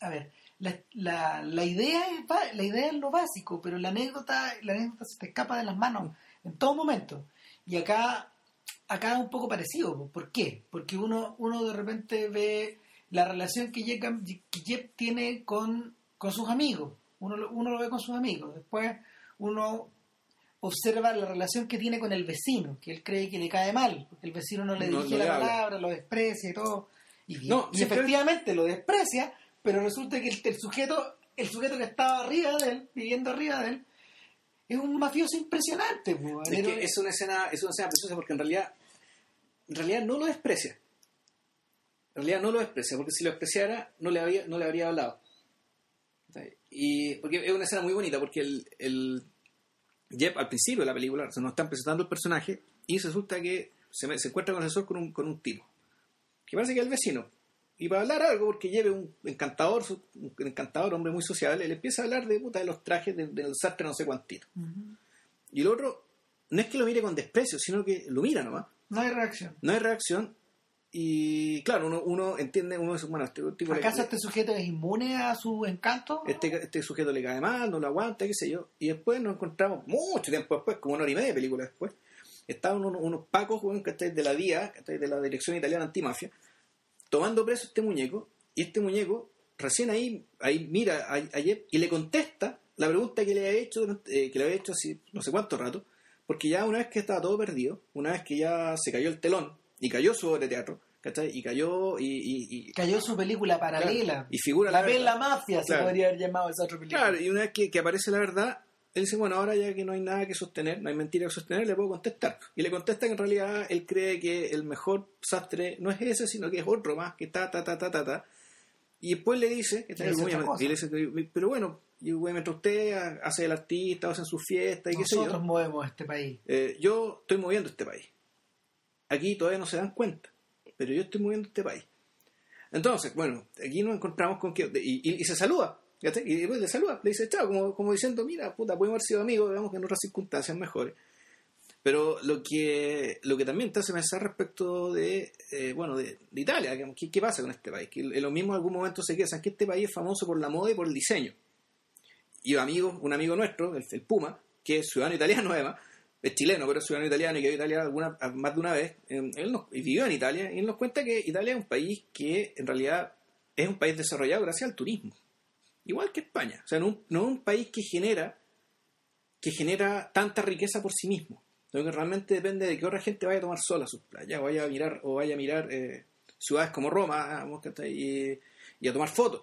a ver, la, la, la idea es, la idea es lo básico, pero la anécdota, la anécdota se te escapa de las manos en todo momento. Y acá, acá es un poco parecido. ¿Por qué? Porque uno, uno de repente ve la relación que Jeb, que tiene con, con sus amigos. Uno, lo- uno lo ve con sus amigos. Después uno observa la relación que tiene con el vecino, que él cree que le cae mal, porque el vecino no le No- dirige no la habla. palabra, lo desprecia y todo. Y, No, y efectivamente lo desprecia, pero resulta que el, el sujeto el sujeto que estaba arriba de él, viviendo arriba de él, es un mafioso impresionante. Es Era- que es una escena, es una escena preciosa porque en realidad, en realidad no lo desprecia. En realidad no lo desprecia, porque si lo despreciara no le había, no le habría hablado. Y porque es una escena muy bonita, porque el, el Jeb al principio de la película se nos están presentando el personaje y resulta que se, me- se encuentra con el asesor con un, con un tipo, que parece que es el vecino. Y para hablar algo, porque lleve un encantador, un encantador hombre muy sociable, le empieza a hablar de puta de los trajes de- del sastre no sé cuántito. Y el otro, no es que lo mire con desprecio, sino que lo mira nomás. No hay reacción. No hay reacción. Y claro, uno, uno entiende, uno es, bueno, este tipo le- ¿Acaso este sujeto es inmune a su encanto? este, este sujeto le cae mal, no lo aguanta, qué sé yo. Y después nos encontramos, mucho tiempo después, como una hora y media de película después, estaban unos, unos pacos que de la DIA, ¿cachai? de la Dirección Italiana Antimafia, tomando preso este muñeco, y este muñeco recién ahí, ahí mira a, a Jeb y le contesta la pregunta que le había hecho, durante- eh, que le había hecho así no sé cuánto rato, porque ya una vez que estaba todo perdido, una vez que ya se cayó el telón y cayó su obra de teatro, ¿cachai? Y cayó y, y- y- Cayó su película paralela. claro, y figura la verdad. Bella Mafia se Claro. podría haber llamado esa otra película. Claro, y una vez que, que aparece la verdad, él dice, bueno, ahora ya que no hay nada que sostener, no hay mentira que sostener, le puedo contestar. Y le contesta que en realidad él cree que el mejor sastre no es ese, sino que es otro más, que ta, ta, ta, ta, ta, ta. Y después le dice, que Le y le dice, pero bueno, y, güey, mientras usted hace el artista, hace sus fiestas y qué sé yo, Nosotros movemos este país. eh, yo estoy moviendo este país. Aquí todavía no se dan cuenta, pero yo estoy moviendo este país. Entonces, bueno, aquí nos encontramos con que... Y, y- y se saluda. Y después le saluda, le dice chao, como, como diciendo, mira, puta, podemos haber sido amigos, digamos que en otras circunstancias mejores. Pero lo que, lo que también te hace pensar respecto de, eh, bueno, de, de Italia, ¿qué, qué pasa con este país? Que lo mismo en algún momento se queda, que este país es famoso por la moda y por el diseño. Y amigo, un amigo nuestro, el, el Puma, que es ciudadano italiano además, es chileno, pero es ciudadano italiano y que vivió Italia alguna, más de una vez, eh, él nos- vivió en Italia, y él nos cuenta que Italia es un país que en realidad es un país desarrollado gracias al turismo. Igual que España. O sea, no, es un país que genera, que genera tanta riqueza por sí mismo. Que realmente depende de que otra gente vaya a tomar sol a sus playas, o vaya a mirar, o vaya a mirar eh, ciudades como Roma, y, y a tomar fotos.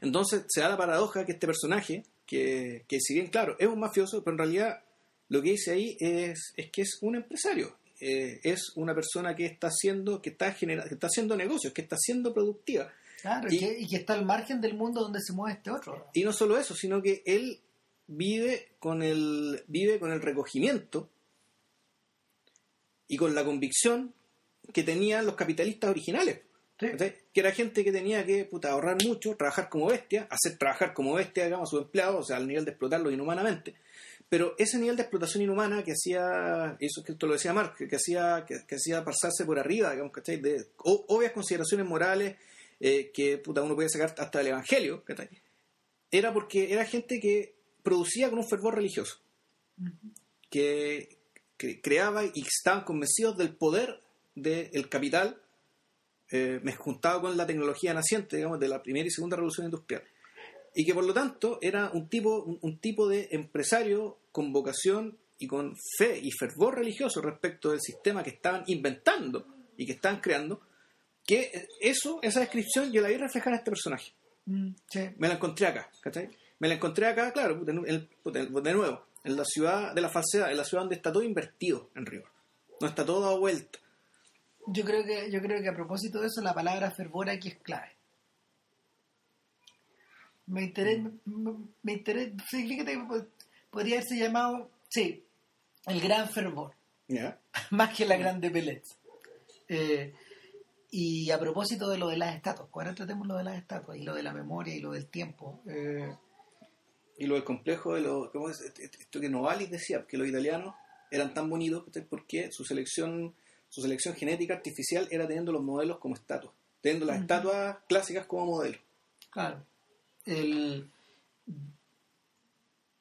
Entonces se da la paradoja que este personaje, que, que si bien claro, es un mafioso, pero en realidad lo que dice ahí es, es que es un empresario. Eh, es una persona que está haciendo, que está genera, que está haciendo negocios, que está siendo productiva. Claro, Y- que, y que está al margen del mundo donde se mueve este otro. Y no solo eso, sino que él vive con el, vive con el recogimiento y con la convicción que tenían los capitalistas originales. Que era gente que tenía que puta, ahorrar mucho, trabajar como bestia, hacer trabajar como bestia, digamos, a sus empleados, o sea, al nivel de explotarlos inhumanamente. Pero ese nivel de explotación inhumana que hacía, eso que esto lo decía Marx, que hacía, que, que hacía pasarse por arriba, digamos, ¿cachai? De o- obvias consideraciones morales eh, que puta, uno podía sacar hasta del Evangelio, ¿cachai? Era porque era gente que producía con un fervor religioso, que, que creaba y estaban convencidos del poder del capital eh, juntado con la tecnología naciente, digamos, de la primera y segunda revolución industrial. Y que por lo tanto era un tipo, un, un tipo de empresario con vocación y con fe y fervor religioso respecto del sistema que estaban inventando y que estaban creando, que eso, esa descripción, yo la vi reflejada en este personaje. Mm, sí. Me la encontré acá, ¿cachai? Me la encontré acá, claro, en de nuevo, en la ciudad de la falsedad, en la ciudad donde está todo invertido en rigor. No está todo dado vuelta. Yo creo que yo creo que a propósito de eso la palabra fervor aquí es clave. Me interesa, me, me interesa, sí, fíjate que pod- podría haberse llamado, sí, el gran fervor, más que la grande belleza. Eh, y a propósito de lo de las estatuas, ahora tratemos lo de las estatuas y lo de la memoria y lo del tiempo. eh, Y lo del complejo de lo, ¿cómo es? Esto que Novalis decía, que los italianos eran tan bonitos porque su selección, su selección genética artificial era teniendo los modelos como estatuas, teniendo las estatuas clásicas como modelos. Claro. El,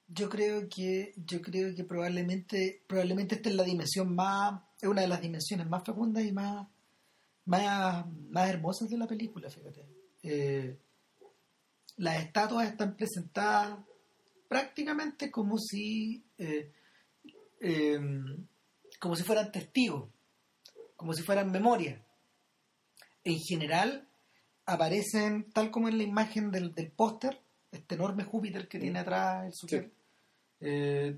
yo creo que yo creo que probablemente probablemente esta es la dimensión más es una de las dimensiones más fecundas y más más, más hermosas de la película, fíjate. Eh, las estatuas están presentadas prácticamente como si eh, eh, como si fueran testigos, como si fueran memoria. En general aparecen tal como en la imagen del, del póster, este enorme Júpiter que tiene atrás el sujeto, eh,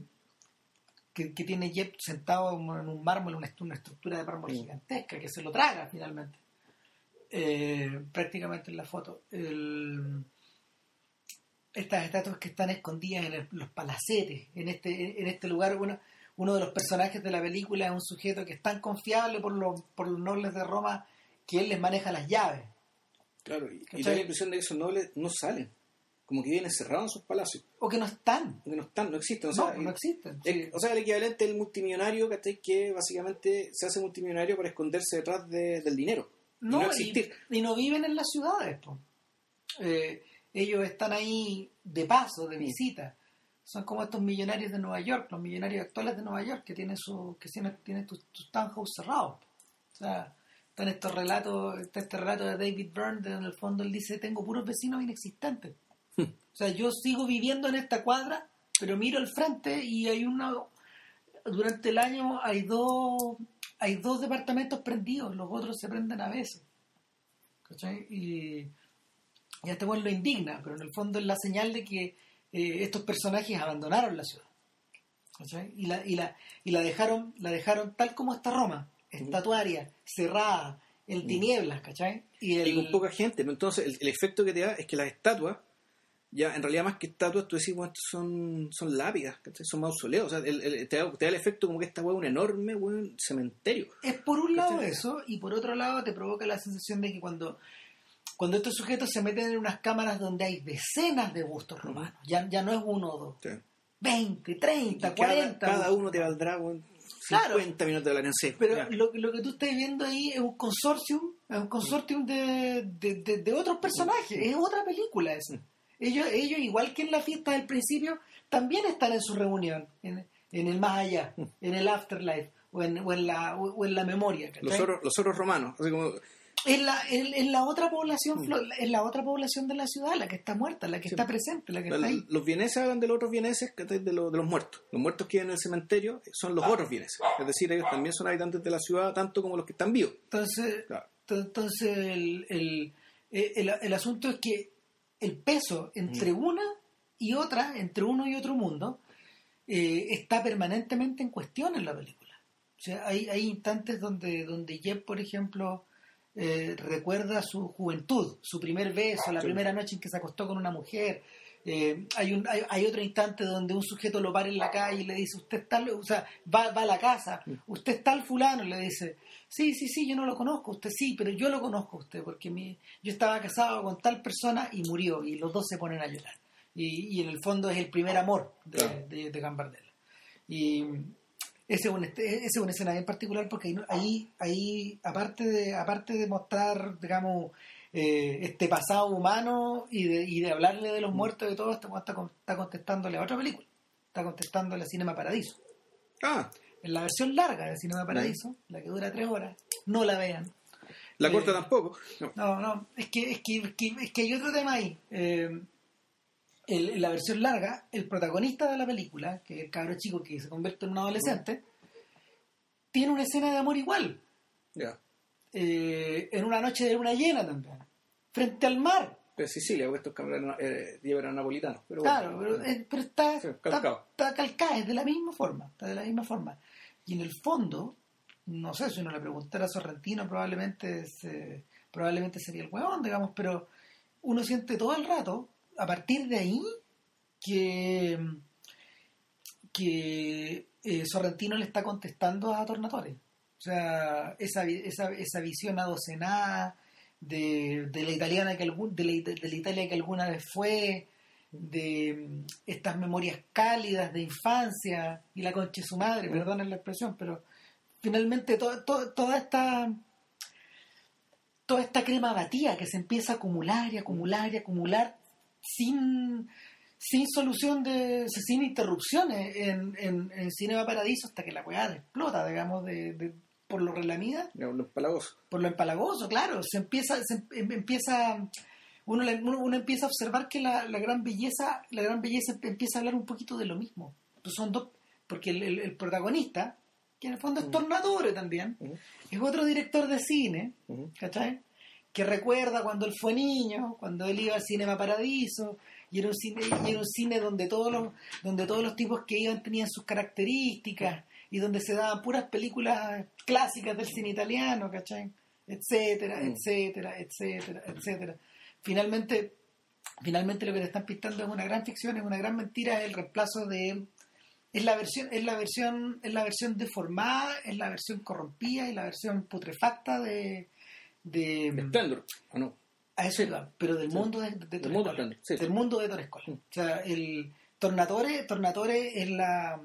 que, que tiene Jeb sentado en un mármol, una, est- una estructura de mármol gigantesca que se lo traga finalmente, Eh, prácticamente en la foto. El- estas estatuas que están escondidas en el- los palacetes, en este, en este lugar, uno, uno de los personajes de la película es un sujeto que es tan confiable por los, por los nobles de Roma que él les maneja las llaves. Claro, y, y da la impresión de que esos nobles no salen, como que viven encerrados en sus palacios, O que no están. que no están, no existen. O No, sea, no existen. o sea, el equivalente del multimillonario, ¿cachai? Que básicamente se hace multimillonario para esconderse detrás de- del dinero. y no, y, existir. y no viven en las ciudades. Eh, ellos están ahí de paso, de visita. Son como estos millonarios de Nueva York, los millonarios actuales de Nueva York que tienen su que tienen, tienen tus, tus townhouse cerrados. O sea, están estos relatos, está este relato de David Byrne, donde en el fondo él dice, tengo puros vecinos inexistentes. O sea, yo sigo viviendo en esta cuadra, pero miro al frente y hay una... Durante el año hay dos, hay dos departamentos prendidos, los otros se prenden a veces. ¿Cachai? Y, y este bueno lo indigna, pero en el fondo es la señal de que eh, estos personajes abandonaron la ciudad. ¿Cachai? Y la, y la, y la dejaron, la dejaron tal como está Roma, estatuaria, cerrada, en tinieblas, ¿cachai? Y, el, Y con poca gente. ¿no? Entonces, el, el efecto que te da es que las estatuas, ya en realidad más que estatuas, tú decís, bueno, estos son, son lápidas, ¿cachai? son mausoleos. O sea, el- el- te, da, te da el efecto como que esta hueá es un enorme weón, cementerio. Es por un lado ¿Cachai? eso, y por otro lado te provoca la sensación de que cuando, cuando estos sujetos se meten en unas cámaras donde hay decenas de bustos romanos, ya, ya no es uno o dos, Sí. 20, Y 30, cada, 40. cada uno te valdrá weón, Claro. 50 minutos de la no sé, Pero lo, lo que tú estás viendo ahí es un consortium, es un consortium de, de, de- de otros personajes, es otra película esa. Ellos, ellos, igual que en la fiesta del principio, también están en su reunión, en, en el más allá, en el afterlife, o en, o en, la, o, en la memoria. los oros, los oros romanos. Así como, Es la, es la otra población, flo- es la otra población de la ciudad, la que está muerta, la que está presente, la que está ahí. los vieneses hablan de los otros vieneses, de, los- de los muertos. Los muertos que viven en el cementerio son Ah. los otros vieneses. Es decir, ellos también son habitantes de la ciudad, tanto como los que están vivos. Entonces, Claro. entonces el, el, el, el asunto es que el peso entre una y otra, entre uno y otro mundo, eh, está permanentemente en cuestión en la película. O sea, hay, hay instantes donde, donde Jeb, por ejemplo, eh, recuerda su juventud, su primer beso, la Sí. primera noche en que se acostó con una mujer. Eh, hay, un, hay, hay otro instante donde un sujeto lo para en la calle y le dice, usted está, o sea, va, va a la casa, usted está el fulano, le dice, sí, sí, sí, yo no lo conozco, usted sí, pero yo lo conozco a usted, porque mi, yo estaba casado con tal persona y murió, y los dos se ponen a llorar. Y, y en el fondo es el primer amor de, Claro. de, de Gambardella. Y ese es, un, este- ese es una escena bien particular porque ahí, ahí, aparte, de, aparte de mostrar, digamos, eh, este pasado humano y de, y de hablarle de los muertos y todo, weón está, está contestándole a otra película. Está contestándole a Cinema Paradiso. Ah, En la versión larga de Cinema Paradiso, la que dura tres horas, no la vean. la Eh, corta tampoco. No. No, no, es que, es que, es que, es que hay otro tema ahí. Eh, el- en la versión larga, el protagonista de la película, que es el cabro chico que se convierte en un adolescente, tiene una escena de amor igual. Ya. eh, en una noche de luna llena también, frente al mar. Pero Sicilia, porque estos cámaras eh, eran napolitanos. Pero claro, bueno, pero, eh, pero está, Sí, está, calcado. está calcada, es de la misma forma, está de la misma forma. Y en el fondo, no sé, si uno le preguntara a Sorrentino, probablemente, se- probablemente sería el huevón, digamos, pero uno siente todo el rato, a partir de ahí, que, que eh, Sorrentino le está contestando a Tornatore. O sea, esa, esa, esa visión adocenada de, de la italiana que algún, de, la, de la Italia que alguna vez fue, de mm, estas memorias cálidas de infancia y la concha de su madre, perdonen la expresión, pero finalmente to- to- toda esta toda esta crema batida que se empieza a acumular y acumular y acumular sin sin solución de sin interrupciones en, en, en Cinema Paradiso hasta que la weá explota digamos de, de- por lo relamida un empalagoso. por lo empalagoso, claro, se empieza, se em- empieza, uno, uno, uno empieza a observar que la, la gran belleza, la gran belleza empieza a hablar un poquito de lo mismo. Son dos, porque el, el- el protagonista, que en el fondo es. Tornatore también, es otro director de cine, Ujú. ¿cachai? Que recuerda cuando él fue niño, cuando él iba al Cinema Paradiso, y era un cine, y era un cine donde todos los, donde todos los tipos que iban tenían sus características, y donde se daban puras películas clásicas del cine italiano, ¿cachai? etcétera, Mm. etcétera, etcétera, etcétera. Finalmente, finalmente lo que te están pintando es una gran ficción, es una gran mentira, es el reemplazo de es la versión, es la versión, es la versión deformada, es la versión corrompida y la versión putrefacta de, de, De Splendor, ¿o no? a eso iba, pero del Sí. mundo de, de Del mundo. Splendor, sí. Del mundo de Torrescola. Mm. O sea, el Tornatore, Tornatore es la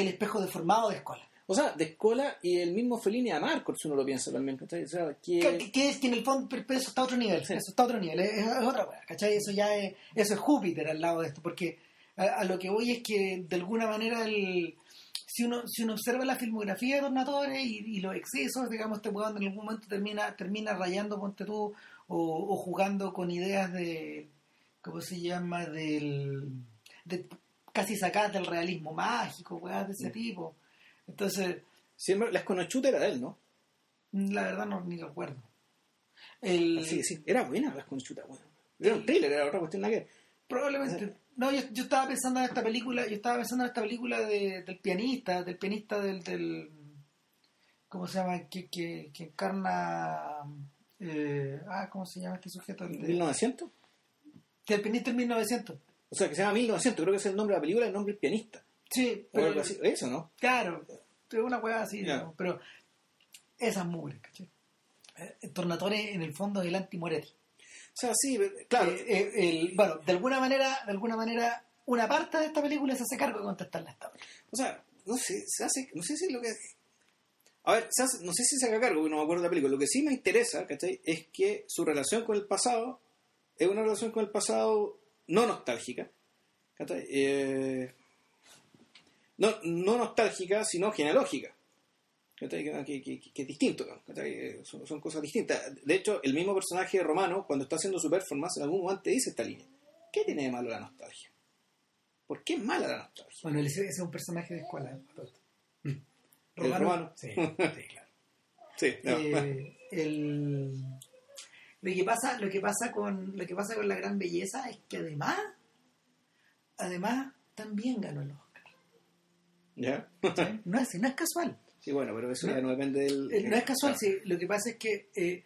el espejo deformado de Escola. O sea, de Escola y el mismo Fellini a Marcos, si uno lo piensa también. ¿cachai? O sea, que... Que, que- es que en el fondo, pero eso está a otro nivel, Sí. eso está a otro nivel, es, es otra cosa, ¿cachai? Eso ya es, eso es Júpiter al lado de esto, porque a, a lo que voy es que de alguna manera el, si uno, si uno observa la filmografía de Tornatore y, y los excesos, digamos, este weón en algún momento termina, termina rayando, ponte tú, o, o jugando con ideas de, ¿cómo se llama? Del, de, casi sacadas del realismo mágico, weas de ese Mm. tipo. Entonces, Siempre, la esconochuta era de él, ¿no? la verdad no ni recuerdo. El, Sí, sí, era buena la esconochuta, bueno. Era un thriller, era otra cuestión nada que. Probablemente. No, yo, yo estaba pensando en esta película, yo estaba pensando en esta película de, del pianista, del pianista del, del ¿cómo se llama? Que, que, que encarna eh, ah, ¿cómo se llama este sujeto? El de- 1900. que el pianista en 1900. O sea, que se llama 1900, creo que es el nombre de la película, el nombre del pianista. Sí, pero algo así. Eso, ¿no? claro, es una hueá así, Ya. digamos, pero esas mugres, ¿cachai? Eh, Tornatore en el fondo es el anti-Moretti. O sea, sí, claro. Eh, eh, el- bueno, de alguna manera, de alguna manera, una parte de esta película se hace cargo de contestarle a esta otra. O sea, no sé, se hace, no sé si lo que... A ver, se hace- no sé si se haga cargo, porque no me acuerdo de la película. Lo que sí me interesa, ¿cachai? Es que su relación con el pasado es una relación con el pasado no nostálgica. Eh, no, no nostálgica, sino genealógica. Que, que- que- que es distinto, Son, son cosas distintas. De hecho, el mismo personaje romano, cuando está haciendo su performance, en algún momento dice esta línea. ¿Qué tiene de malo la nostalgia? ¿Por qué es mala la nostalgia? Bueno, ese, es un personaje de escuela. ¿eh? Todo esto. ¿El romano? Sí, sí, claro. Sí, no. Eh, el- lo que pasa, lo que pasa con, lo que pasa con la gran belleza es que además, además también ganó el Oscar. ¿Ya? ¿sí? No es, no es casual. Sí, bueno, pero eso No. ya no depende del... Eh, No es casual, sí. Lo que pasa es que eh,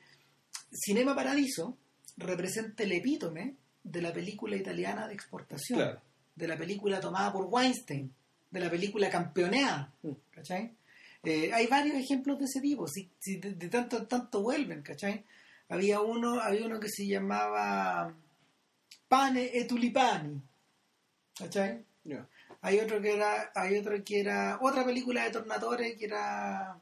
Cinema Paradiso representa el epítome de la película italiana de exportación, Claro. de la película tomada por Weinstein, de la película campeoneada. Mm. ¿cachai? Eh, hay varios ejemplos de ese tipo, si, si de, de tanto en tanto vuelven, ¿cachai? Había uno, había uno que se llamaba Pane e Tulipani, ¿cachai? Hay otro que era, hay otro que era otra película de Tornatore que era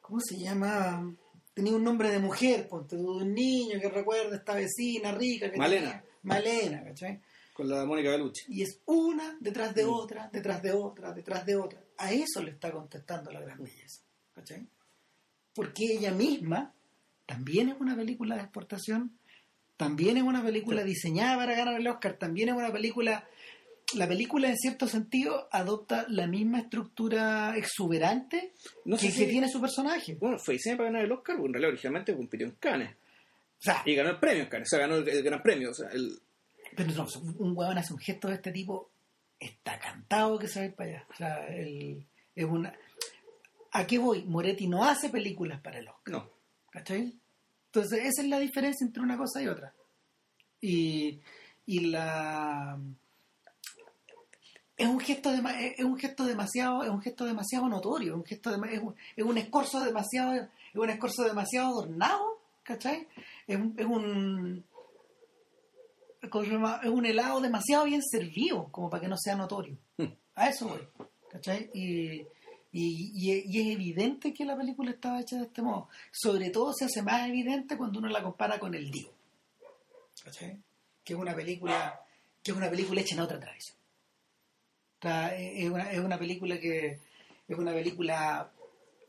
¿cómo se llama? Tenía un nombre de mujer, ponte de un niño que recuerda a esta vecina rica que Malena. tenía- Malena, ¿cachai? Con la Mónica Bellucci. Y es una detrás de Mm. otra, detrás de otra, detrás de otra. A eso le está contestando la gran belleza, ¿cachai? Porque ella misma también es una película de exportación, también es una película diseñada para ganar el Oscar, también es una película la película en cierto sentido adopta la misma estructura exuberante No sé que, si- que tiene su personaje. Bueno, fue diseñado para ganar el Oscar, porque en realidad originalmente compitió en Cannes. O sea, Y ganó el premio en Cannes, o sea, ganó el, el gran premio. O sea, el, pero no, un huevón hace un gesto de este tipo, está cantado que se va a ir para allá. O sea, el- es una... ¿A qué voy? Moretti no hace películas para el Oscar. no. ¿Cachai? Entonces, esa es la diferencia entre una cosa y otra. Y, y la es un gesto dema- es un gesto demasiado es un gesto demasiado notorio, es un gesto dema- es un, es un escorzo demasiado es un escorzo demasiado adornado, ¿cachai? Es un, es un es un helado demasiado bien servido como para que no sea notorio. Hmm. A eso voy, ¿cachai? Y, y, y es- y es evidente que la película estaba hecha de este modo. Sobre todo se hace más evidente cuando uno la compara con El Divo. ¿Cachai? Que es una película, que es una película hecha en otra tradición. O sea, es una, es una película que es una película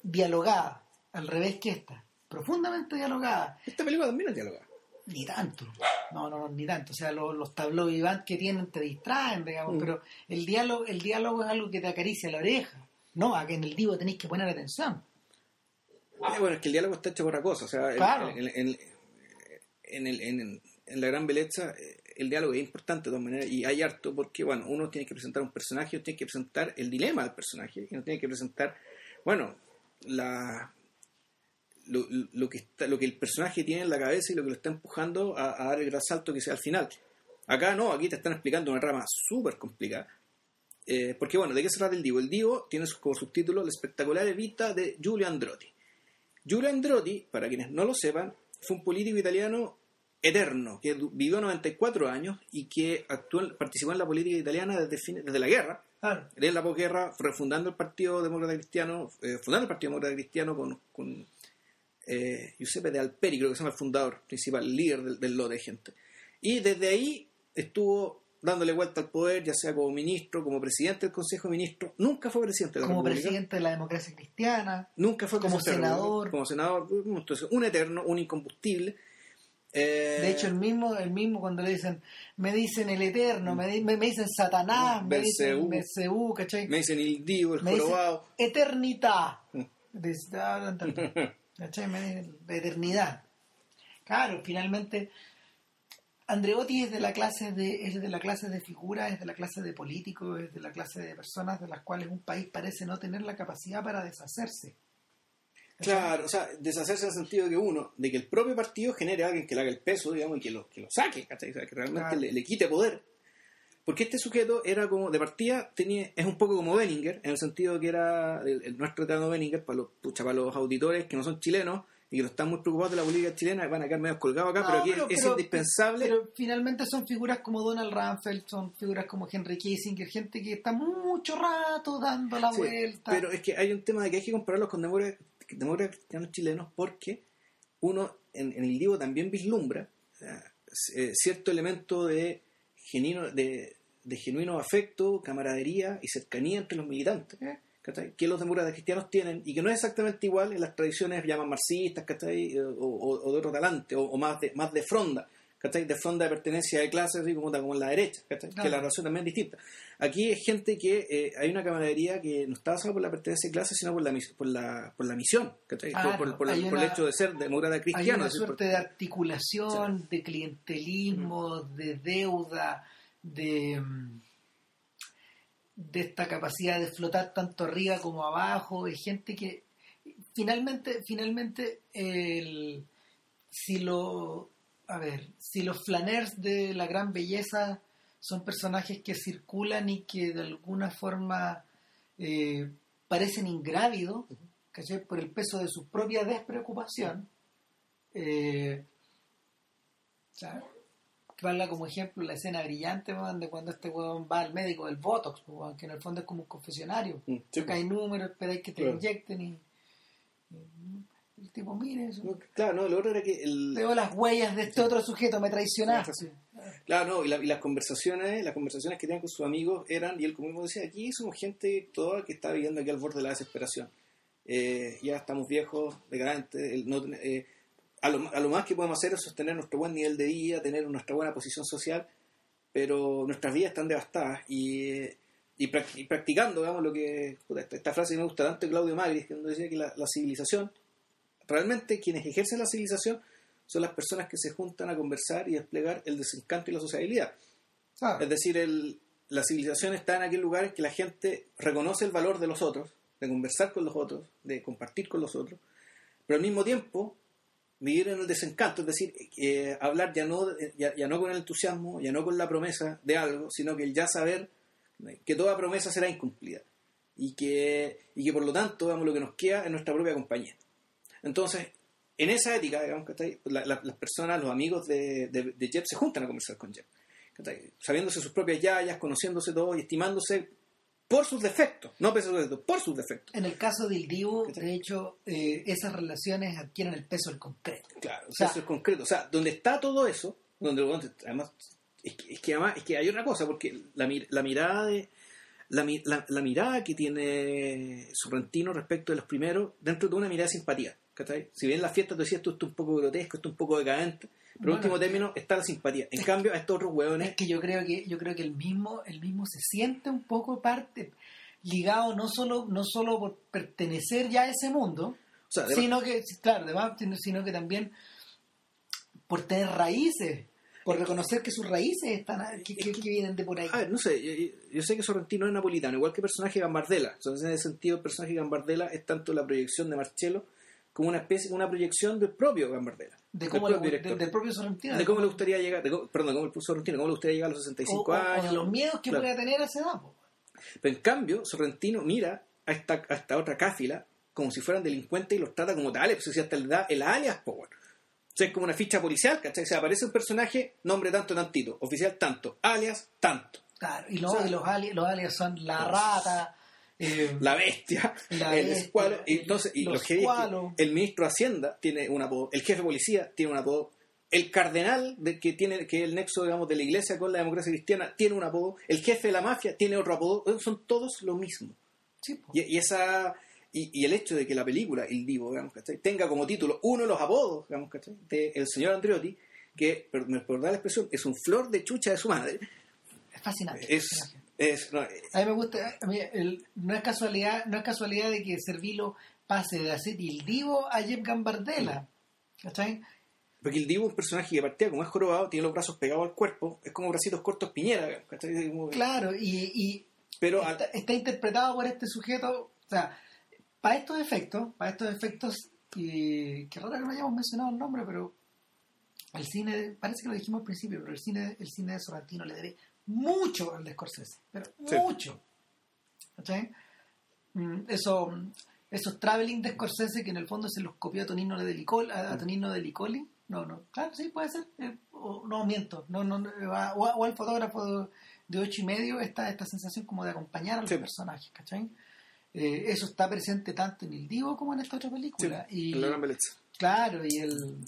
dialogada, al revés que esta, profundamente dialogada, Esta película también es dialogada. ni tanto, no, no, ni tanto, o sea, los, los tableaux que tienen te distraen, digamos, Mm. pero el diálogo, el diálogo es algo que te acaricia la oreja, no, a que en el divo tenéis que poner atención. Eh, bueno, es que el diálogo está hecho por otra cosa. O sea, el- Claro. en, en- en el- en- en la gran belleza, eh, el diálogo es importante de todas maneras y hay harto porque, bueno, uno tiene que presentar un personaje, uno tiene que presentar el dilema del personaje y uno tiene que presentar, bueno, la lo, lo que está, lo que el personaje tiene en la cabeza y lo que lo está empujando a, a dar el gran salto que sea al final. Acá no, aquí te están explicando una rama súper complicada. Eh, porque bueno, ¿de qué se trata el Divo? El Divo tiene como subtítulo La espectacular vita de Giulio Androtti. Giulio Androtti, para quienes no lo sepan, fue un político italiano eterno, que vivió 94 años y que actuó, participó en la política italiana desde, fin- desde la guerra, en la posguerra, refundando el Partido Demócrata Cristiano, eh, fundando el Partido Demócrata Cristiano con, con eh, Giuseppe de Alperi, creo que se llama el fundador principal, el líder del, del lote de gente. Y desde ahí estuvo dándole vuelta al poder, ya sea como ministro, como presidente del Consejo de Ministros, nunca fue presidente de la Como República. presidente de la democracia cristiana, Nunca fue Como senador. Como senador, entonces, un eterno, un incombustible. Eh, De hecho, el mismo, el mismo cuando le dicen, me dicen el Eterno, me, me, me dicen Satanás, me dicen ¿cachai? me dicen el Divo, el Me dicen jorobado. Eternidad. Mm. Ah. ¿Cachai? Me dicen de eternidad. Claro, finalmente, Andreotti es de la clase de, es de la clase de figuras, es de la clase de políticos, es de la clase de personas de las cuales un país parece no tener la capacidad para deshacerse. Claro, o sea, deshacerse en el sentido de que uno, de que el propio partido genere a alguien que le haga el peso, digamos, y que lo, que lo saque, ¿cachai? O sea, que realmente Claro. le, le quite poder. Porque este sujeto era como, de partida, tenía, es un poco como Benninger, en el sentido que era el, el nuestro eterno Benninger, para los, pucha, para los auditores que no son chilenos y que no están muy preocupados de la política chilena, van a quedar medio colgados acá, No, pero aquí pero- es pero- indispensable. Pero finalmente son figuras como Donald Rumsfeld, son figuras como Henry Kissinger, gente que está mucho rato dando la Sí, vuelta. Pero es que hay un tema de que hay que compararlos con demócratas, demócratas cristianos chilenos porque uno en, en el Divo también vislumbra eh, eh, cierto elemento de genuino, de, de genuino afecto, camaradería y cercanía entre los militantes. ¿Eh? ¿Cachai? que los demócratas cristianos tienen y que no es exactamente igual en las tradiciones llaman marxistas ¿cachai? Eh, o, o- o de otro talante o, o más de más de fronda ¿cachai? de fronda de pertenencia de clase así como, como en la derecha ¿cachai? Que la relación también es distinta aquí es gente que eh, hay una camaradería que no está basada por la pertenencia de clase sino por la por la, por la misión ¿cachai? Por, por- por el- hay por el una- hecho de ser demócrata Hay cristiano una es decir, suerte de articulación, de clientelismo, de deuda, de, mm, de esta capacidad de flotar tanto arriba como abajo, de gente que finalmente, finalmente, el, si lo, a ver, si los flaners de la gran belleza son personajes que circulan y que de alguna forma eh, parecen ingrávidos, ¿cachai? por el peso de su propia despreocupación, eh, o sea, como ejemplo la escena brillante de cuando este weón va al médico del Botox, que en el fondo es como un confesionario. Mm, sí, hay números, esperáis que te Claro. inyecten y, y el tipo, mire eso. No, claro no lo otro era que el, Veo las huellas de este otro sujeto, me traicionaste. Claro, no, y, la- y las conversaciones, las conversaciones que tenían con sus amigos eran, y él como mismo decía, aquí somos gente toda que está viviendo aquí al borde de la desesperación. Eh, ya estamos viejos, decadentes, el no eh, a, lo, a lo más que podemos hacer es sostener nuestro buen nivel de vida, tener nuestra buena posición social, pero nuestras vidas están devastadas y, y, practicando, digamos, lo que. Esta, frase me gusta tanto de Claudio Magri, que decía que la, civilización, realmente quienes ejercen la civilización son las personas que se juntan a conversar y desplegar el desencanto y la sociabilidad. Es decir, el, la civilización está en aquel lugar en que la gente reconoce el valor de los otros, de conversar con los otros, de compartir con los otros, pero al mismo tiempo vivir en el desencanto, es decir, eh, hablar ya no, ya, no con el entusiasmo, ya no con la promesa de algo, sino que el ya saber que toda promesa será incumplida y que, y que por lo tanto digamos, lo que nos queda es nuestra propia compañía. Entonces, en esa ética, digamos, que las personas, los amigos de, de, Jeb se juntan a conversar con Jeb, sabiéndose sus propias yayas, conociéndose todos y estimándose por sus defectos, no por sus defectos. En el caso del Divo, de hecho, eh, esas relaciones adquieren el peso del concreto. Claro, o sea, el concreto. O sea, donde está todo eso, donde, además, es que, además, es que hay otra cosa, porque la, la mirada de... La, la, mirada que tiene Sorrentino respecto de los primeros, dentro de una mirada de simpatía. Si bien la fiesta te decías esto es un poco grotesco, esto es un poco decadente, pero en último término está la simpatía. En cambio, a estos otros hueones. Es que yo creo que, yo creo que el mismo, el mismo se siente un poco parte, ligado no solo, no solo por pertenecer ya a ese mundo, sino que, claro, además, sino que también por tener raíces por reconocer que sus raíces están que, vienen de por ahí. A ver, no sé, yo, sé que Sorrentino es napolitano, igual que el personaje de Gambardella. Entonces, en ese sentido, el personaje de Gambardella es tanto la proyección de Marcello como una especie, una proyección del propio Gambardella. De cómo del, propio del, propio Sorrentino. De cómo le gustaría llegar, perdón, cómo el Sorrentino, cómo le gustaría llegar a los 65 años. O de los miedos que pueda tener a esa edad. Pero en cambio, Sorrentino mira a esta, a esta otra cáfila como si fueran delincuentes y los trata como tales, pues si hasta le da el alias, pues bueno. O sea, es como una ficha policial, ¿cachai? O sea, aparece un personaje, nombre tanto, tantito, oficial tanto, alias tanto. Claro, y, los, alias, los alias son la rata, eh, la bestia, el escualo. Y entonces, y los el ministro de Hacienda tiene un apodo, el jefe de policía tiene un apodo, el cardenal de, que tiene que es el nexo digamos de la iglesia con la democracia cristiana tiene un apodo, el jefe de la mafia tiene otro apodo, son todos lo mismo. y, esa y, el hecho de que la película El Divo digamos, tenga como título uno de los apodos digamos, de el señor Andreotti que por, dar la expresión es un flor de chucha de su madre. Es fascinante es, a mí me gusta, no, es casualidad, no es casualidad de que Servilo pase de hacer el Divo a Jeff Gambardella. ¿Cachai? Porque el Divo es un personaje que partía como es jorobado, tiene los brazos pegados al cuerpo, es como bracitos cortos piñera. Claro, y, pero está, interpretado por este sujeto, o sea, para estos efectos, para estos efectos, y que raro que no hayamos mencionado el nombre, pero el cine, parece que lo dijimos al principio, pero el cine, el cine de Sorrentino le debe mucho al de Scorsese, pero mucho. Mm, eso, esos traveling de Scorsese que en el fondo se los copió a Tonino de Licoli, a, Tonino de Licoli. No, no, claro, sí, puede ser. Eh, no miento. No, no, o, al fotógrafo de, ocho y medio esta, esta sensación como de acompañar a los personajes, ¿cachai? Eh, eso está presente tanto en El Divo como en esta otra película. y, Claro, y el,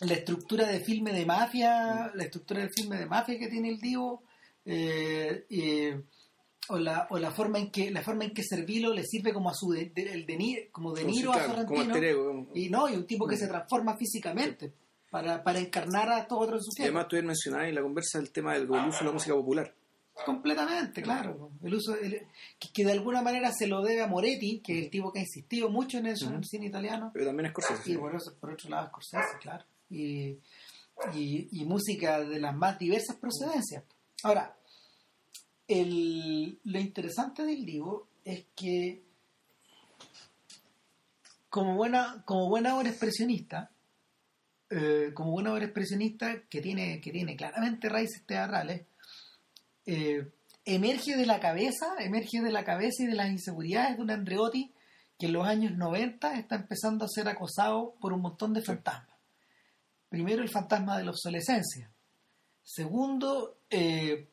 la estructura de filme de mafia, la estructura del filme de mafia que tiene el Divo, eh, o, la, o la forma en que la forma en que Servilo le sirve como a su de, el como de Niro a Sorrentino y no y un tipo que se transforma físicamente para, para encarnar a todos otros sujetos. Además tú mencionado en la conversa el tema del uso de la música popular. Completamente, claro. El uso que, de alguna manera se lo debe a Moretti, que es el tipo que ha insistido mucho en eso en el cine italiano. Pero también es Scorsese. Y por, eso, por otro lado Scorsese, claro y, y, música de las más diversas procedencias. Ahora, el, lo interesante del libro es que como buena, como buena obra expresionista, eh, como buena obra expresionista que tiene, que tiene claramente raíces teatrales, eh, emerge de la cabeza, emerge de la cabeza y de las inseguridades de un Andreotti que en los años 90 está empezando a ser acosado por un montón de fantasmas. Primero, el fantasma de la obsolescencia. Segundo, eh,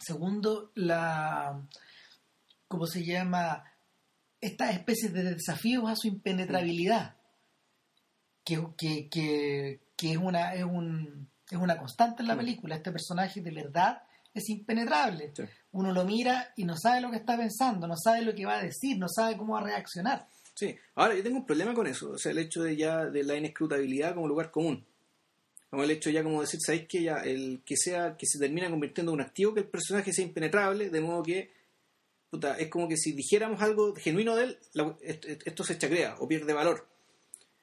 segundo la, ¿cómo se llama? Estas especies de desafíos a su impenetrabilidad, que, que, es, una, es, un, es una constante en la película. Este personaje de verdad es impenetrable. Uno lo mira y no sabe lo que está pensando, no sabe lo que va a decir, no sabe cómo va a reaccionar. Sí, ahora yo tengo un problema con eso, o sea, el hecho de ya de la inescrutabilidad como lugar común Como el hecho ya como decir, ¿sabéis que ya el que sea, que se termina convirtiendo en un activo, que el personaje sea impenetrable, de modo que puta, es como que si dijéramos algo genuino de él, la- esto, se chacrea o pierde valor.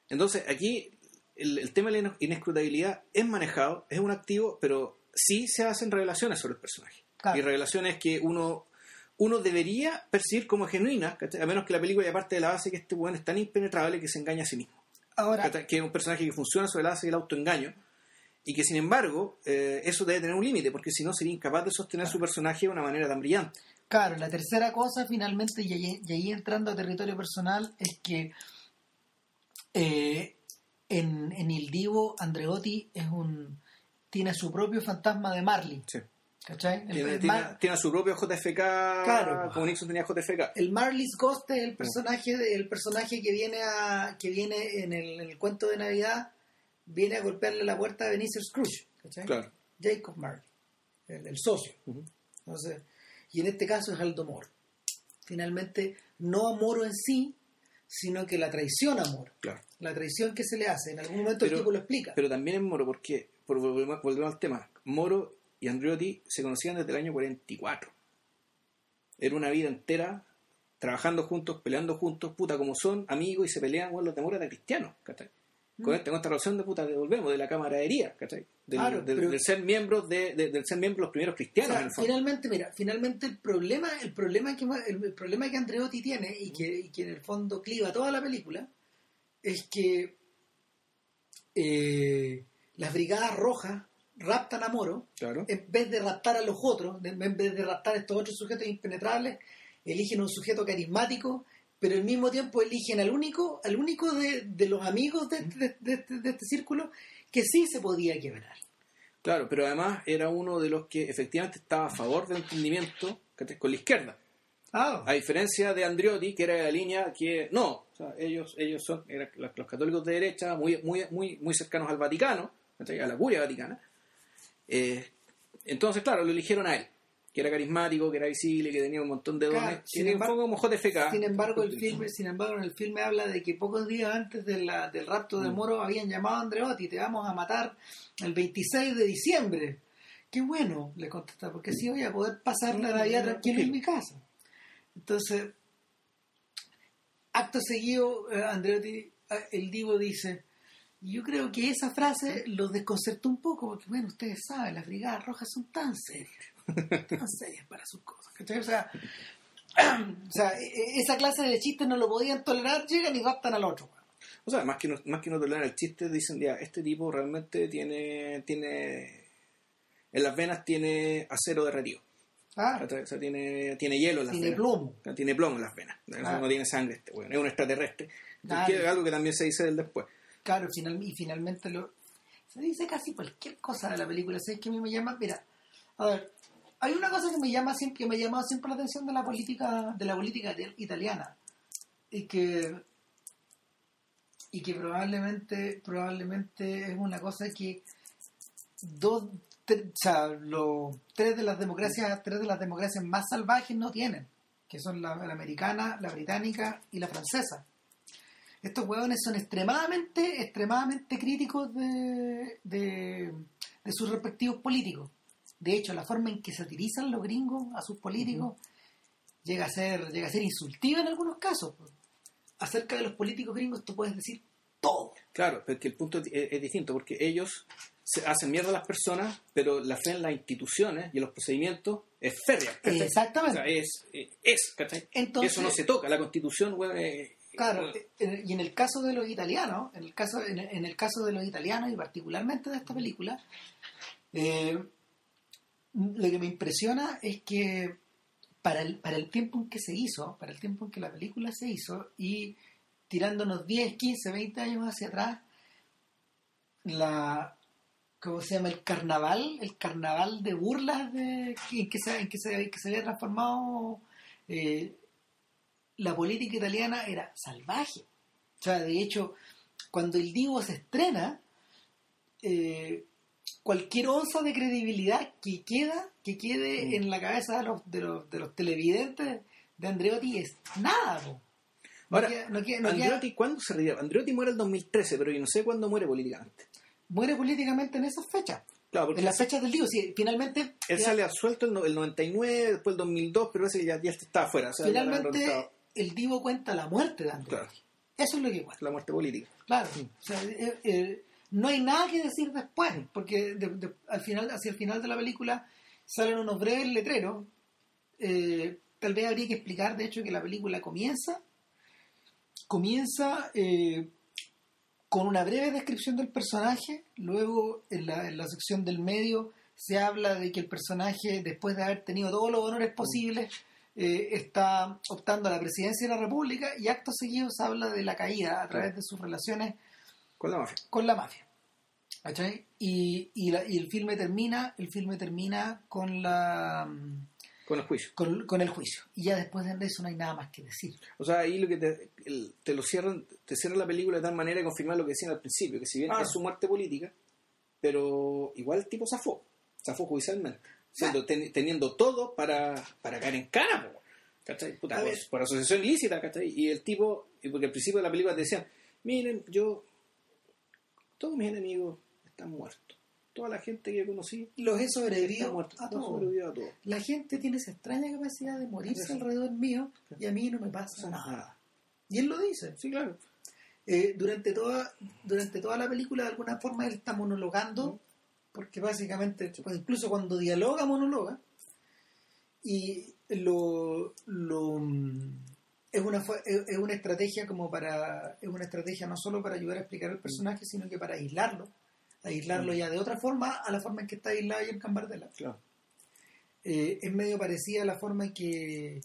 Entonces, aquí el, el tema de la inescrutabilidad es manejado, es un activo, pero sí se hacen revelaciones sobre el personaje. Claro. Y revelaciones que uno uno debería percibir como genuinas, a menos que la película ya parte de la base que este weón es tan impenetrable que se engaña a sí mismo. Ahora. Que es un personaje que funciona sobre la base del autoengaño y que sin embargo eh, eso debe tener un límite porque si no sería incapaz de sostener su personaje de una manera tan brillante. Claro, la tercera cosa finalmente, y ahí, y ahí entrando a territorio personal, es que eh, en, en Il Divo Andreotti es un tiene su propio fantasma de Marley. Sí. ¿Cachai? El, Tiene, el Mar- su propio JFK, Claro. como Nixon tenía JFK. el Marley's Ghost es el personaje, de- el personaje que viene a que viene en el, en el cuento de Navidad, viene a golpearle la puerta a Benicio Scrooge. ¿cachai? Claro. Jacob Marley, el, el socio. Entonces, y en este caso es Aldo Moro. Finalmente, no a Moro en sí, sino que la traición a Moro. Claro. La traición que se le hace. En algún momento Pero- el tipo lo explica. Pero también es Moro, porque, por volvemos volvemos al tema, Moro y Andreotti se conocían desde el año 44. Era una vida entera trabajando juntos, peleando juntos, puta como son, amigos y se pelean, bueno, los de Moro eran cristianos, ¿cachai? Con, esta, con esta relación de puta que volvemos, de la camaradería, ¿cachai? Del, Claro, del- pero- del ser miembros de, de- del ser miembros los primeros O cristianos, sea, en el fondo. finalmente, mira, finalmente el problema, el problema que el, problema que Andreotti tiene y que, y que en el fondo cliva toda la película es que eh, las brigadas rojas raptan a Moro Claro. en vez de raptar a los otros, en vez de raptar a estos otros sujetos impenetrables, eligen un sujeto carismático, pero al mismo tiempo eligen al único, al único de, de los amigos de, de- de este- este círculo que sí se podía quebrar. Claro, pero además era uno de los que efectivamente estaba a favor del entendimiento con la izquierda. Ah, A diferencia de Andriotti, que era de la línea que no, o sea, ellos, ellos son eran los católicos de derecha, muy, muy, muy, muy cercanos al Vaticano, a la curia vaticana. Eh, entonces, claro, lo eligieron a él, que era carismático, que era visible, que tenía un montón de dones, Claro, sin embargo- como JFK. Sin embargo, el filme, sin embargo, en el filme habla de que pocos días antes de la- del rapto de Mm. Moro habían llamado a Andreotti, te vamos a matar el 26 de diciembre. Qué bueno, le contesta, porque así voy a poder pasar la Mm, Navidad mm, tranquilo en mi casa. Entonces, acto seguido, eh, Andreotti, eh, el divo dice, yo creo que esa frase los desconcertó un poco, porque bueno, ustedes saben, las brigadas rojas son tan serias, tan serias para sus cosas. ¿cachai? O sea, o sea, e- e- esa clase de chistes no lo podían tolerar, llegan y raptan al otro. O sea, más que no, más que no tolerar el chiste, dicen, ya, este tipo realmente tiene, tiene, en las venas tiene acero derretido. Ah. O sea, tiene, tiene hielo en las tiene venas. plomo. Tiene plomo en las venas. Ah. No tiene sangre este weón. Es un extraterrestre. Que es algo que también se dice del después. Claro, final, y finalmente lo, se dice casi cualquier cosa de la película. ¿Sabes que a mí me llama? Mira, a ver, hay una cosa que me llama siempre, que me ha llamado siempre la atención de la política, de la política italiana. Y que probablemente, es una cosa que dos o sea, los tres de las democracias, tres de las democracias más salvajes no tienen, que son la, americana, la británica y la francesa estos hueones son extremadamente, extremadamente críticos de sus respectivos políticos. De hecho, la forma en que satirizan los gringos a sus políticos llega a ser, llega a ser insultiva en algunos casos. Acerca de los políticos gringos tú puedes decir todo. Claro, pero que el punto es, es distinto, porque ellos se hacen mierda a las personas, pero la fe en las instituciones y en los procedimientos es férrea. ¿cachai? Exactamente. O sea, es, es, ¿cachai? Entonces- Eso no se toca, la constitución, eh, Claro, y en el caso de los italianos, en el caso, en el, en el caso de los italianos y particularmente de esta película, eh, lo que me impresiona es que para el, para el tiempo en que se hizo, para el tiempo en que la película se hizo, y tirándonos 10, 15, 20 años hacia atrás, la ¿cómo se llama? el carnaval, el carnaval de burlas de, en, que se, en, que se, en que se había transformado eh, la política italiana era salvaje. O sea, de hecho, cuando el Divo se estrena, eh, cualquier onza de credibilidad que queda, que quede Mm. en la cabeza de los, de los, de los televidentes de Andreotti es nada. po. No Ahora, queda- no queda- no queda- Andreotti, ¿cuándo se retira? Andreotti muere el 2013, pero yo no sé cuándo muere políticamente. muere políticamente en esas fechas. Claro, porque En las fechas del Divo, sí, finalmente... él sale absuelto el, no- el 99, después el 2002, pero ese ya, ya está afuera. o sea, finalmente el Divo cuenta la muerte de Andreotti. Claro. Eso es lo que cuenta. la muerte política. Claro. O sea, eh, eh, no hay nada que decir después, porque de- de- al final, hacia el final de la película salen unos breves letreros. Eh, tal vez habría que explicar, de hecho, que la película comienza, comienza eh, con una breve descripción del personaje, luego en la, en la sección del medio se habla de que el personaje, después de haber tenido todos los honores posibles, eh, está optando a la presidencia de la República y acto seguido se habla de la caída a través de sus relaciones Con la mafia. con la mafia. ¿Cachai? Y, y, la- y el filme termina, el filme termina con la Con el juicio. con, con el juicio. Y ya después de eso no hay nada más que decir. O sea, ahí lo que te, el- te lo cierran, te cierran la película de tal manera de confirmar lo que decían al principio, que si bien Ah. es su muerte política, pero igual el tipo zafó, zafó judicialmente, siendo, ten- teniendo todo para, para caer en cana, po, ¿cachai? Puta, por, por asociación ilícita, ¿cachai? Y el tipo, y porque al principio de la película te decían, miren, yo, todos mis enemigos están muertos, toda la gente que conocí Los he sobrevivido muerta, a todos sobrevivido a. La gente tiene esa extraña capacidad de morirse Eso. alrededor mío y a mí no me pasa nada. nada. Y él lo dice. Sí, claro. Eh, durante, toda, durante toda la película, de alguna forma, él está monologando, porque básicamente, pues, incluso cuando dialoga, monologa. Y lo, lo, es, una, es una estrategia como para. Es una estrategia no solo para ayudar a explicar el personaje, sino que para aislarlo. Aislarlo Mm. ya de otra forma a la forma en que está aislado en Cambardella. Claro. Eh, es medio parecida a la forma en que,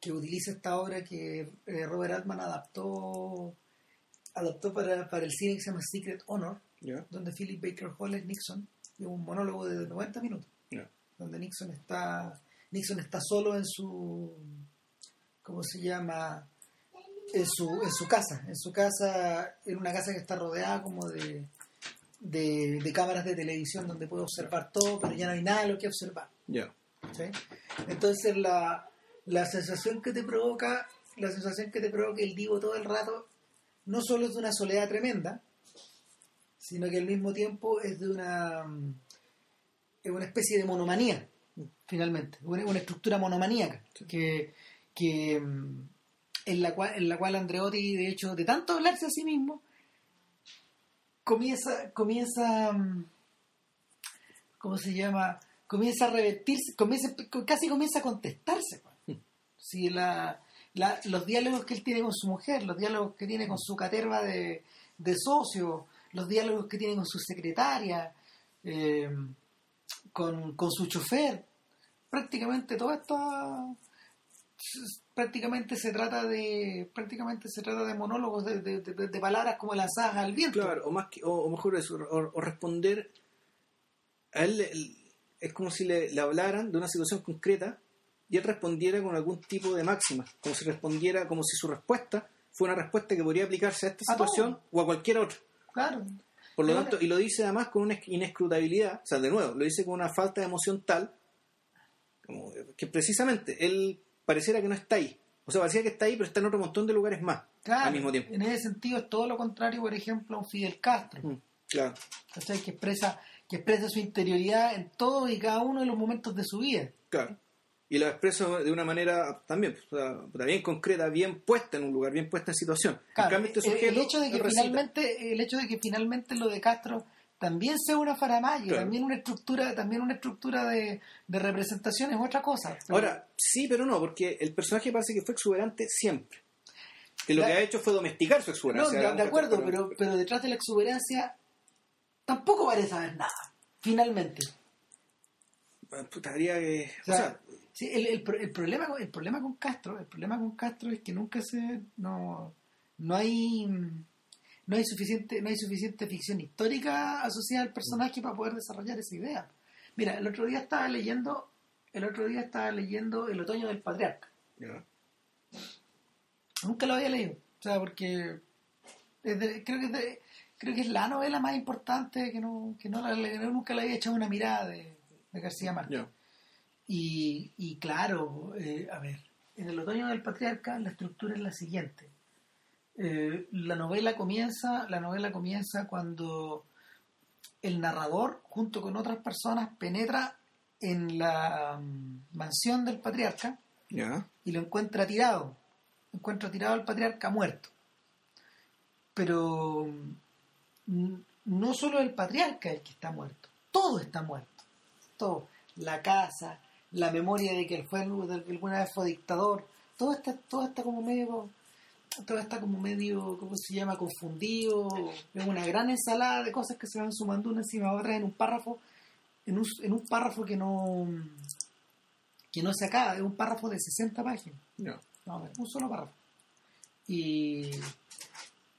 que utiliza esta obra que eh, Robert Altman adaptó adaptó para, para el cine que se llama Secret Honor, donde Philip Baker Hall es Nixon, y es un monólogo de 90 minutos, donde Nixon está Nixon está solo en su ¿cómo se llama? en su, en su casa, en su casa, en una casa que está rodeada como de, de, de cámaras de televisión donde puede observar todo, pero ya no hay nada de lo que observar. Ya. ¿sí? Entonces la, la sensación que te provoca, la sensación que te provoca el divo todo el rato, no solo es de una soledad tremenda, sino que al mismo tiempo es de una es una especie de monomanía, finalmente, una, una estructura monomaníaca, que, que mm, en la cual en la cual Andreotti, de hecho, de tanto hablarse a sí mismo, comienza, comienza mm, ¿cómo se llama? comienza a revertirse, comienza, casi comienza a contestarse. pues. Si la, la- los diálogos que él tiene con su mujer, los diálogos que tiene con su caterva de, de socios, los diálogos que tiene con su secretaria, eh, con, con su chofer, prácticamente todo esto prácticamente se trata de prácticamente se trata de monólogos de, de- de- de palabras como lanzadas al viento. Claro, o, más que- o, o mejor eso, o, o responder a él, es como si le, le hablaran de una situación concreta y él respondiera con algún tipo de máxima, como si respondiera, como si su respuesta fue una respuesta que podría aplicarse a esta A situación o a cualquier otra. claro. Por lo tanto, y lo dice además con una inescrutabilidad, o sea, de nuevo, lo dice con una falta de emoción tal, como que precisamente él pareciera que no está ahí. O sea, parecía que está ahí, pero está en otro montón de lugares más Claro, al mismo tiempo. En ese sentido es todo lo contrario, por ejemplo, a un Fidel Castro, Mm, Claro, ¿cachai? que expresa que expresa su interioridad en todos y cada uno de los momentos de su vida. claro. Y lo expreso de una manera también, o sea, bien concreta, bien puesta en un lugar, bien puesta en situación. Claro, en cambio, este el- hecho de que finalmente el hecho de que finalmente lo de Castro también sea una faramaya, Claro. también una estructura, también una estructura de, de representación es otra cosa. Ahora, sí, pero no, porque el personaje parece que fue exuberante siempre. Que lo La- que ha hecho fue domesticar su no, exuberancia. de, acuerdo, pero, pero detrás de la exuberancia tampoco parece haber nada, finalmente. Puta, habría que... O o sea, sí, el, el pro- el problema con- el problema con Castro, el problema con Castro es que nunca se no no hay no hay suficiente no hay suficiente ficción histórica asociada al personaje para poder desarrollar esa idea. Mira, el otro día estaba leyendo el otro día estaba leyendo El otoño del patriarca. Nunca lo había leído, o sea, porque de- creo que es de- creo que es la novela más importante que no que no la, nunca le había echado una mirada de, de García Márquez. Y, y claro, eh, a ver, en el otoño del patriarca la estructura es la siguiente. Eh, la novela comienza, la novela comienza cuando el narrador, junto con otras personas, penetra en la mm, mansión del patriarca y lo encuentra tirado. Encuentra tirado al patriarca muerto. Pero mm, no solo el patriarca es el que está muerto, todo está muerto. Todo. La casa, la memoria de que él fue alguna vez fue dictador, todo está, todo está como medio todo está como medio, ¿cómo se llama? confundido, es una gran ensalada de cosas que se van sumando una encima de otras en un párrafo, en un, en un párrafo que no que no se acaba, es un párrafo de 60 páginas. Ya. No, un solo párrafo. Y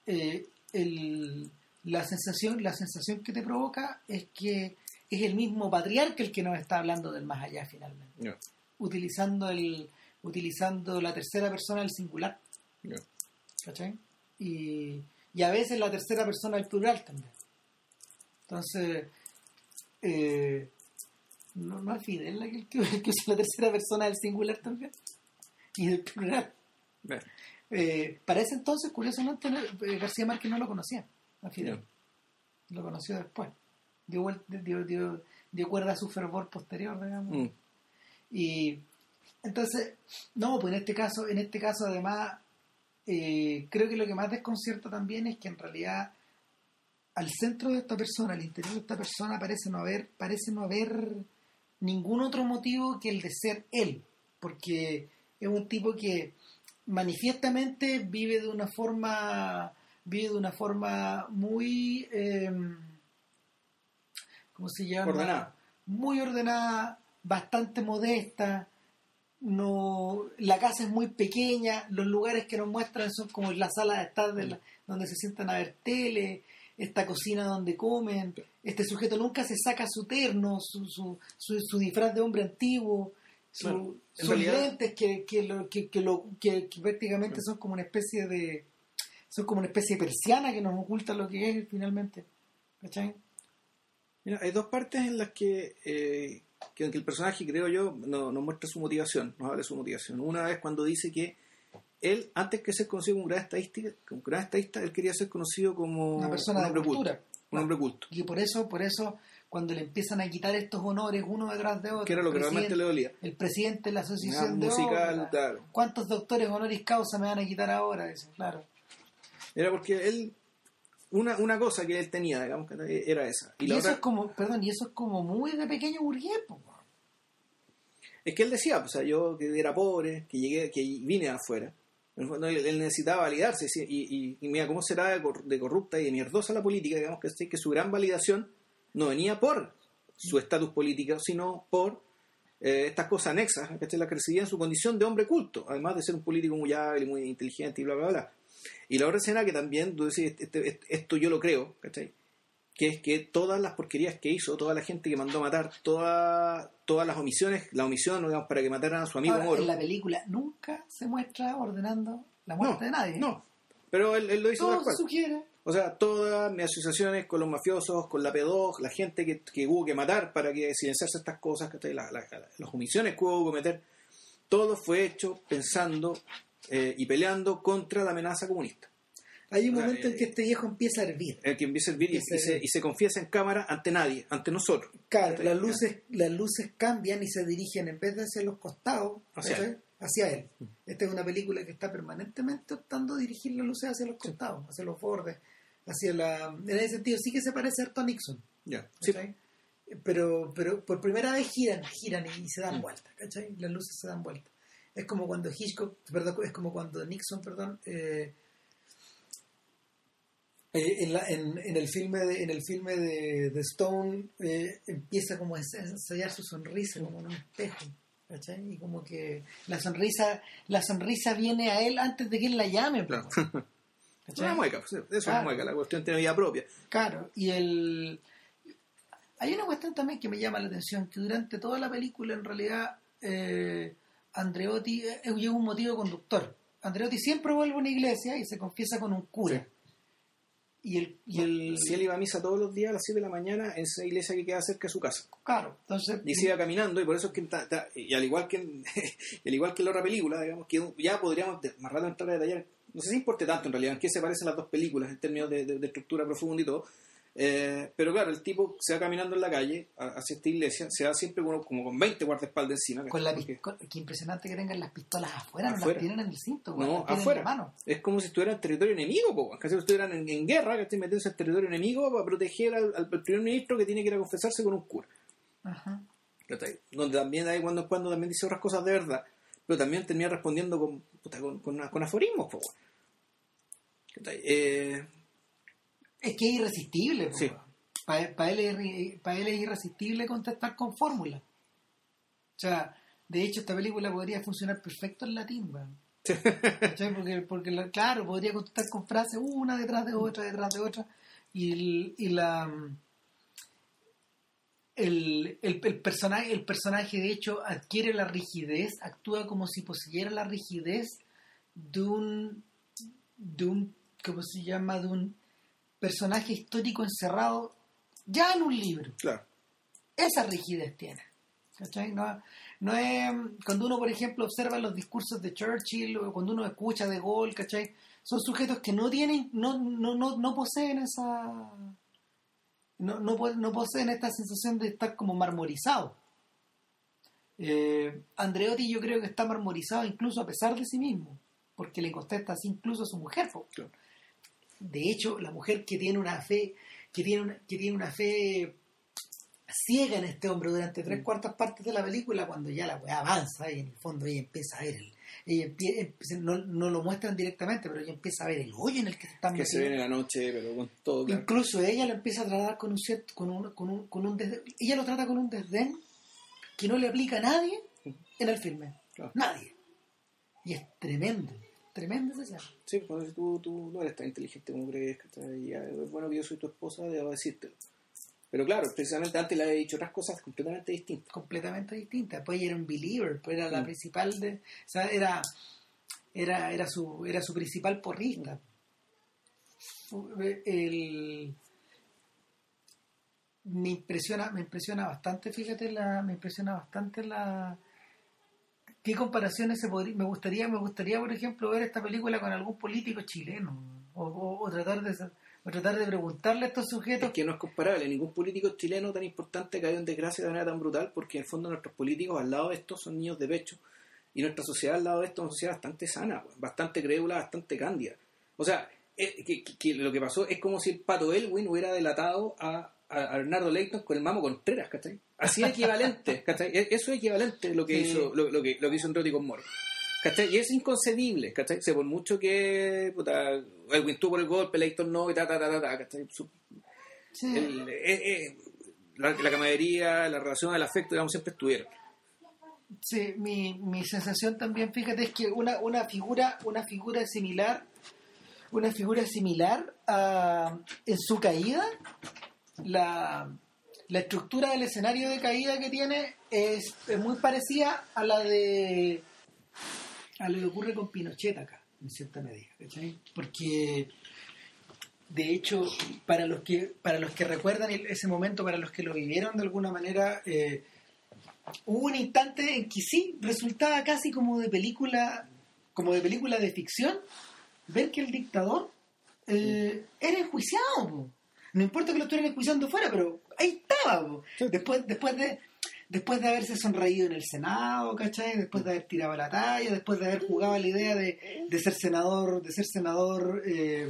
eh, el- la sensación, la sensación que te provoca es que es el mismo patriarca el que nos está hablando del más allá finalmente, Ya. utilizando el, utilizando la tercera persona del singular, Ya. ¿Cachai? Y, y a veces la tercera persona del plural también. Entonces, eh, no, no es Fidel la que, que, que usa la tercera persona del singular también y del plural. Ve. Eh, para ese entonces, curiosamente, eh, García Márquez no lo conocía, a Fidel. Lo conoció después. Dio, vuel- dio, dio, dio cuerda a su fervor posterior, digamos. Mm. Y entonces, no, pues en este caso, en este caso además, eh, creo que lo que más desconcierta también es que en realidad al centro de esta persona, al interior de esta persona, parece no haber, parece no haber ningún otro motivo que el de ser él, porque es un tipo que manifiestamente vive de una forma, vive de una forma muy, eh, ¿cómo se llama? Ordenada. Muy ordenada, bastante modesta. No, la casa es muy pequeña, los lugares que nos muestran son como la sala de estar de la- donde se sientan a ver tele, esta cocina donde comen, este sujeto nunca se saca su terno, su, su, su, su disfraz de hombre antiguo, sus realidad- lentes que, que, lo, que, que lo, que, que prácticamente son como una especie de son como una especie de persiana que nos oculta lo que es finalmente. ¿Cachai? Mira, hay dos partes en las que, eh, que, que el personaje, creo yo, no- nos muestra su motivación, nos habla de su motivación. Una vez cuando dice que él, antes que ser conocido como un gran estadística, como un gran estadista, él quería ser conocido como Una persona un de hombre cultura. culto. Un hombre culto. Y por eso, por eso, cuando le empiezan a quitar estos honores uno detrás de otro, Que era lo el que realmente le presidente- dolía. el presidente de la asociación de musical, ópera, claro. ¿Cuántos doctores honoris causa me van a quitar ahora? Claro. Era porque él, una, una cosa que él tenía, digamos, que era esa. Y, Y, la eso otra, es como, perdón, y eso es como muy de pequeño burgués, po. es que él decía, pues, o sea, yo que era pobre, que llegué, que vine afuera. Él, necesitaba validarse y, y, y mira cómo será de, cor- de corrupta y de mierdosa la política, digamos que, sí, que su gran validación no venía por su estatus político, sino por eh, estas cosas anexas ¿cachai? las que recibía en su condición de hombre culto, además de ser un político muy hábil muy inteligente y bla, bla, bla. Y la otra escena que también, tú decís, este- este- esto yo lo creo, ¿cachai? que es que todas las porquerías que hizo, toda la gente que mandó a matar, toda, todas las omisiones, la omisión digamos, para que mataran a su amigo Ahora, Moro. en la película nunca se muestra ordenando la muerte no, de nadie. No, pero él, él lo hizo Todo sugiere. O sea, todas mis asociaciones con los mafiosos, con la P2, la gente que, que hubo que matar para que silenciarse estas cosas, ¿cachai? La- la- la- las omisiones que hubo que cometer, todo fue hecho pensando eh, y peleando contra la amenaza comunista. Hay un momento en eh, que este viejo empieza a hervir. El que empieza a servir y, se, y se confiesa en cámara ante nadie, ante nosotros. Claro, las luces, las luces cambian y se dirigen en vez de hacia los costados, Hacia él. Esta es una película que está permanentemente optando a dirigir las luces hacia los costados, hacia los bordes, hacia la. En ese sentido sí que se parece harto a Nixon. Ya. Sí. Pero, pero por primera vez giran, giran y se dan Mm. vuelta, ¿cachai? Las luces se dan vuelta. Es como cuando Hitchcock, perdón, es como cuando Nixon, perdón, eh, eh, en, la- en- en el filme de, en el filme de, de Stone eh, empieza como a ensayar su sonrisa como en un espejo ¿cachai? y como que la sonrisa la sonrisa viene a él antes de que él la llame Claro. una mueca, pues, eso es una mueca, la cuestión tiene vida propia. Claro, y el... Hay una cuestión también que me llama la atención, que durante toda la película en realidad eh, Andreotti eh, es un motivo conductor. Andreotti siempre vuelve a una iglesia y se confiesa con un cura. Sí. Y el... Y el Si él iba a misa todos los días a las 7 de la mañana en esa iglesia que queda cerca de su casa. Claro, entonces... Y se iba caminando y por eso es que ta- ta- y al igual que en, al igual que en la otra película digamos que ya podríamos más rato entrar a detallar no sé si importe tanto en realidad en qué se parecen las dos películas en términos de, de- de estructura profunda y todo Eh, pero claro, el tipo se va caminando en la calle hacia esta iglesia, se va siempre como, como con 20 guardaespaldas encima. Con la qué impresionante que tengan las pistolas afuera, no las tienen en el cinto, no, afuera. Es como si estuvieran en territorio enemigo, po, casi si estuvieran en, guerra, que estén metiéndose en territorio enemigo para proteger al, primer ministro que tiene que ir a confesarse con un cura. Ajá. Donde también hay cuando cuando también dice otras cosas de verdad, pero también termina respondiendo con, con, con, con aforismos, po, eh, es que es irresistible. Para, él es, él es irresistible contestar con fórmula. O sea, de hecho, esta película podría funcionar perfecto en latín. porque, porque claro, podría contestar con frases una detrás de otra, detrás de otra. Y, y la. El, el, personaje, el personaje, de hecho, adquiere la rigidez, actúa como si poseyera la rigidez de un. de un. ¿Cómo se llama? De un personaje histórico encerrado ya en un libro. Claro. Esa rigidez tiene. ¿Cachai? No, es. Cuando uno, por ejemplo, observa los discursos de Churchill o cuando uno escucha de Gaulle, ¿cachai? Son sujetos que no tienen, no, no, no, no poseen esa. No, no, poseen esta sensación de estar como marmorizado. Eh, Andreotti yo creo que está marmorizado incluso a pesar de sí mismo, porque le contesta así incluso a su mujer. Claro de hecho, la mujer que tiene una fe, que tiene una, que tiene una fe ciega en este hombre durante tres mm. cuartas partes de la película, cuando ya la weá avanza y en el fondo ella empieza a ver el, ella empieza, no, no, lo muestran directamente, pero ella empieza a ver el hoyo en el que se están Que se ve en la noche, pero con todo. Incluso ella lo empieza a tratar con un cierto, con un, con un, con un desdén, ella lo trata con un desdén que no le aplica a nadie en el filme. Nadie. Y es tremendo. Tremenda esa Sí, pues tú, tú no eres tan inteligente como crees. Que es bueno que yo soy tu esposa, debo decírtelo. Pero claro, precisamente antes le había dicho otras cosas completamente distintas. Completamente distintas. Pues ella era un believer, pues era la mm. principal de. O sea, era, era, era, su, era su principal porrista. El, me impresiona, me impresiona bastante, fíjate, la, me impresiona bastante la, ¿Qué comparaciones se podría, me gustaría, me gustaría, por ejemplo, ver esta película con algún político chileno o, tratar de tratar de preguntarle a estos sujetos. que no es comparable, ningún político chileno tan importante caído en desgracia de manera tan brutal, porque en el fondo nuestros políticos al lado de estos son niños de pecho y nuestra sociedad al lado de esto es una sociedad bastante sana, bastante crédula, bastante cándida. O sea, eh, que, lo que pasó es como si el pato Elwin hubiera delatado a, a, Bernardo Leighton con el Mamo Contreras, ¿cachai? Así equivalente, ¿cachai? E, eso es equivalente lo que hizo lo, que, lo que hizo Andretti con Moro. ¿Cachai? Y es inconcebible, ¿cachai? O por mucho que puta, Elwin tuvo el golpe, Leighton no, y ta, ta, ta, ta, ¿cachai? Eh, eh, la, la, camaradería, la relación, el afecto, digamos, siempre estuvieron. Sí, mi, mi sensación también, fíjate, es que una, una figura, una figura similar, una figura similar a, en su caída la, estructura del escenario de caída que tiene es, muy parecida a la de a lo que ocurre con Pinochet acá, en cierta medida, Porque de hecho, para los que para los que recuerdan ese momento, para los que lo vivieron de alguna manera, eh, hubo un instante en que sí resultaba casi como de película, como de película de ficción, ver que el dictador eh, era enjuiciado. No importa que lo estuvieran escuchando fuera, pero ahí estaba. Después, después de después de haberse sonreído en el Senado, ¿cachai? Después de haber tirado la talla, después de haber jugado la idea de, ser senador, de ser senador eh,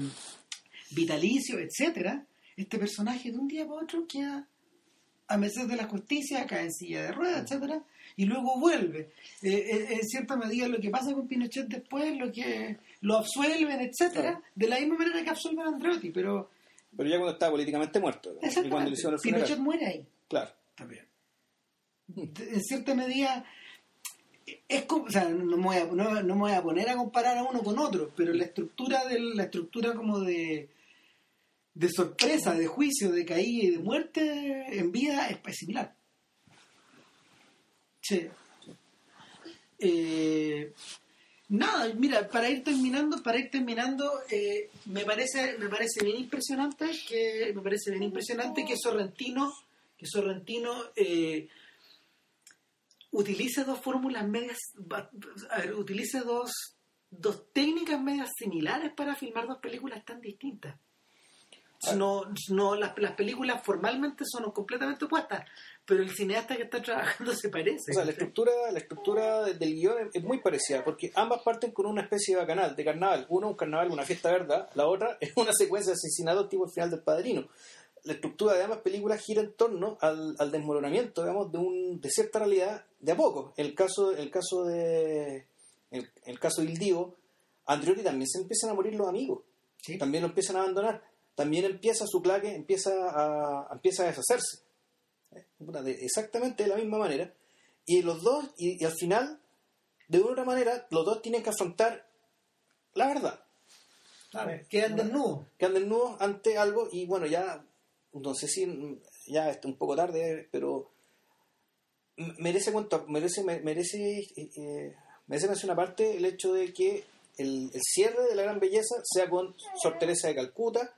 vitalicio, etcétera, este personaje de un día para otro queda a merced de la justicia, cae en silla de ruedas, etcétera, y luego vuelve. Eh, eh, en cierta medida lo que pasa con Pinochet después, lo que lo absuelven, etcétera, de la misma manera que absuelven a Andreotti, pero pero ya cuando estaba políticamente muerto. Y cuando le hicieron el Pinochet muere ahí. Claro. También. En cierta medida, es como, o sea, no me, voy a, no, me voy a poner a comparar a uno con otro, pero la estructura de la estructura como de de sorpresa, de juicio, de caída y de muerte en vida es, similar. Sí. Eh, Nada, mira, para ir terminando, para ir terminando, eh, me parece, me parece bien impresionante que, me parece bien impresionante que Sorrentino, que Sorrentino eh, utilice dos fórmulas medias, utilice dos, dos técnicas medias similares para filmar dos películas tan distintas. No, no las, las películas formalmente son completamente opuestas, pero el cineasta que está trabajando se parece. O sea, la estructura, la estructura del guion es, muy parecida, porque ambas parten con una especie de bacanal, de carnaval. Uno, un carnaval, una fiesta verdad, la otra es una secuencia de asesinatos tipo el final del padrino. La estructura de ambas películas gira en torno al, al desmoronamiento, digamos, de, un, de cierta realidad de a poco. El caso, el caso de el, el caso de Il Divo, Andreotti también se empiezan a morir los amigos. Sí. También lo empiezan a abandonar. También empieza su claque, empieza a, empieza a deshacerse. Eh, de- exactamente de la misma manera. Y los dos, y, y al final, de una u otra manera, los dos tienen que afrontar la verdad. Claro, quedan desnudos. Quedan desnudos ante algo y bueno, ya, no sé si ya está un poco tarde, pero merece cuenta, merece, me- merece, eh, eh, merece mención aparte el hecho de que el, el cierre de la gran belleza sea con Sor Teresa de Calcuta,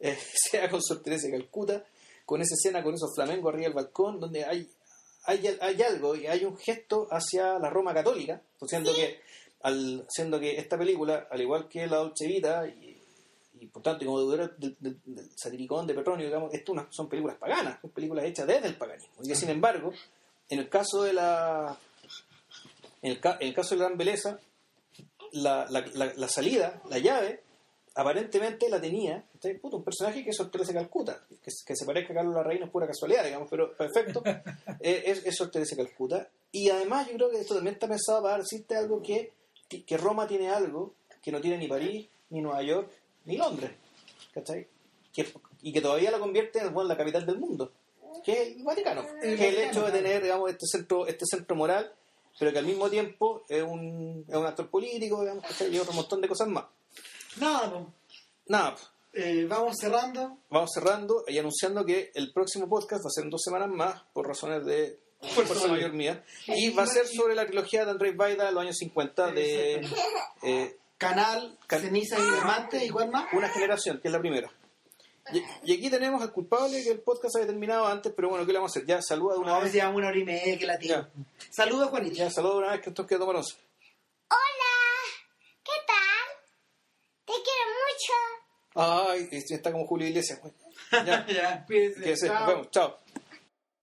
eh, sea con Sor Teresa de Calcuta, con esa escena con esos flamencos arriba del balcón, donde hay, hay, hay algo y hay un gesto hacia la Roma católica, siendo que al, siendo que esta película, al igual que la Dolce Vita y, y por tanto como del- del satiricón de Petronio, digamos, esto una- son películas paganas, son películas hechas desde el paganismo. Y que sin embargo, en el caso de la en el, en el caso de la gran belleza, la, la, la- la salida, la llave, aparentemente la tenía un personaje que es de Calcuta, que, que se parezca a Carlos Larraín es pura casualidad, digamos, pero perfecto, eh, es, es Sor Teresa de Calcuta. Y además yo creo que esto también está pensado para decirte algo que, que Roma tiene algo que no tiene ni París, ni Nueva York, ni Londres, ¿cachai? Que, y que todavía la convierte en bueno, la capital del mundo, que es el Vaticano, que es el hecho de tener digamos, este centro este centro moral, pero que al mismo tiempo es un, es un actor político, digamos, ¿cachai? y otro montón de cosas más. Nada, Nada, pues, eh, vamos cerrando. vamos cerrando y anunciando que el próximo podcast va a ser en dos semanas más, por razones de fuerza mayor mía, y va a ser sobre la trilogía de Andrés Vaida de los años 50 de eh, Canal, Can- Cenizas y Diamantes, ¿y cuál más? Una Generación, que es la primera. Y, y aquí tenemos al culpable que el podcast había terminado antes, pero bueno, ¿qué le vamos a hacer? Ya saluda de una Una vez llevamos una hora y media que la tía. Saludos, Juanito. Ya saluda de una vez que esto queda tomar once. Hola, ¿qué tal? Te quiero mucho. Ay, está como Julio Iglesias. güey. Ya, ya, cuídense. que se, Chao. chao.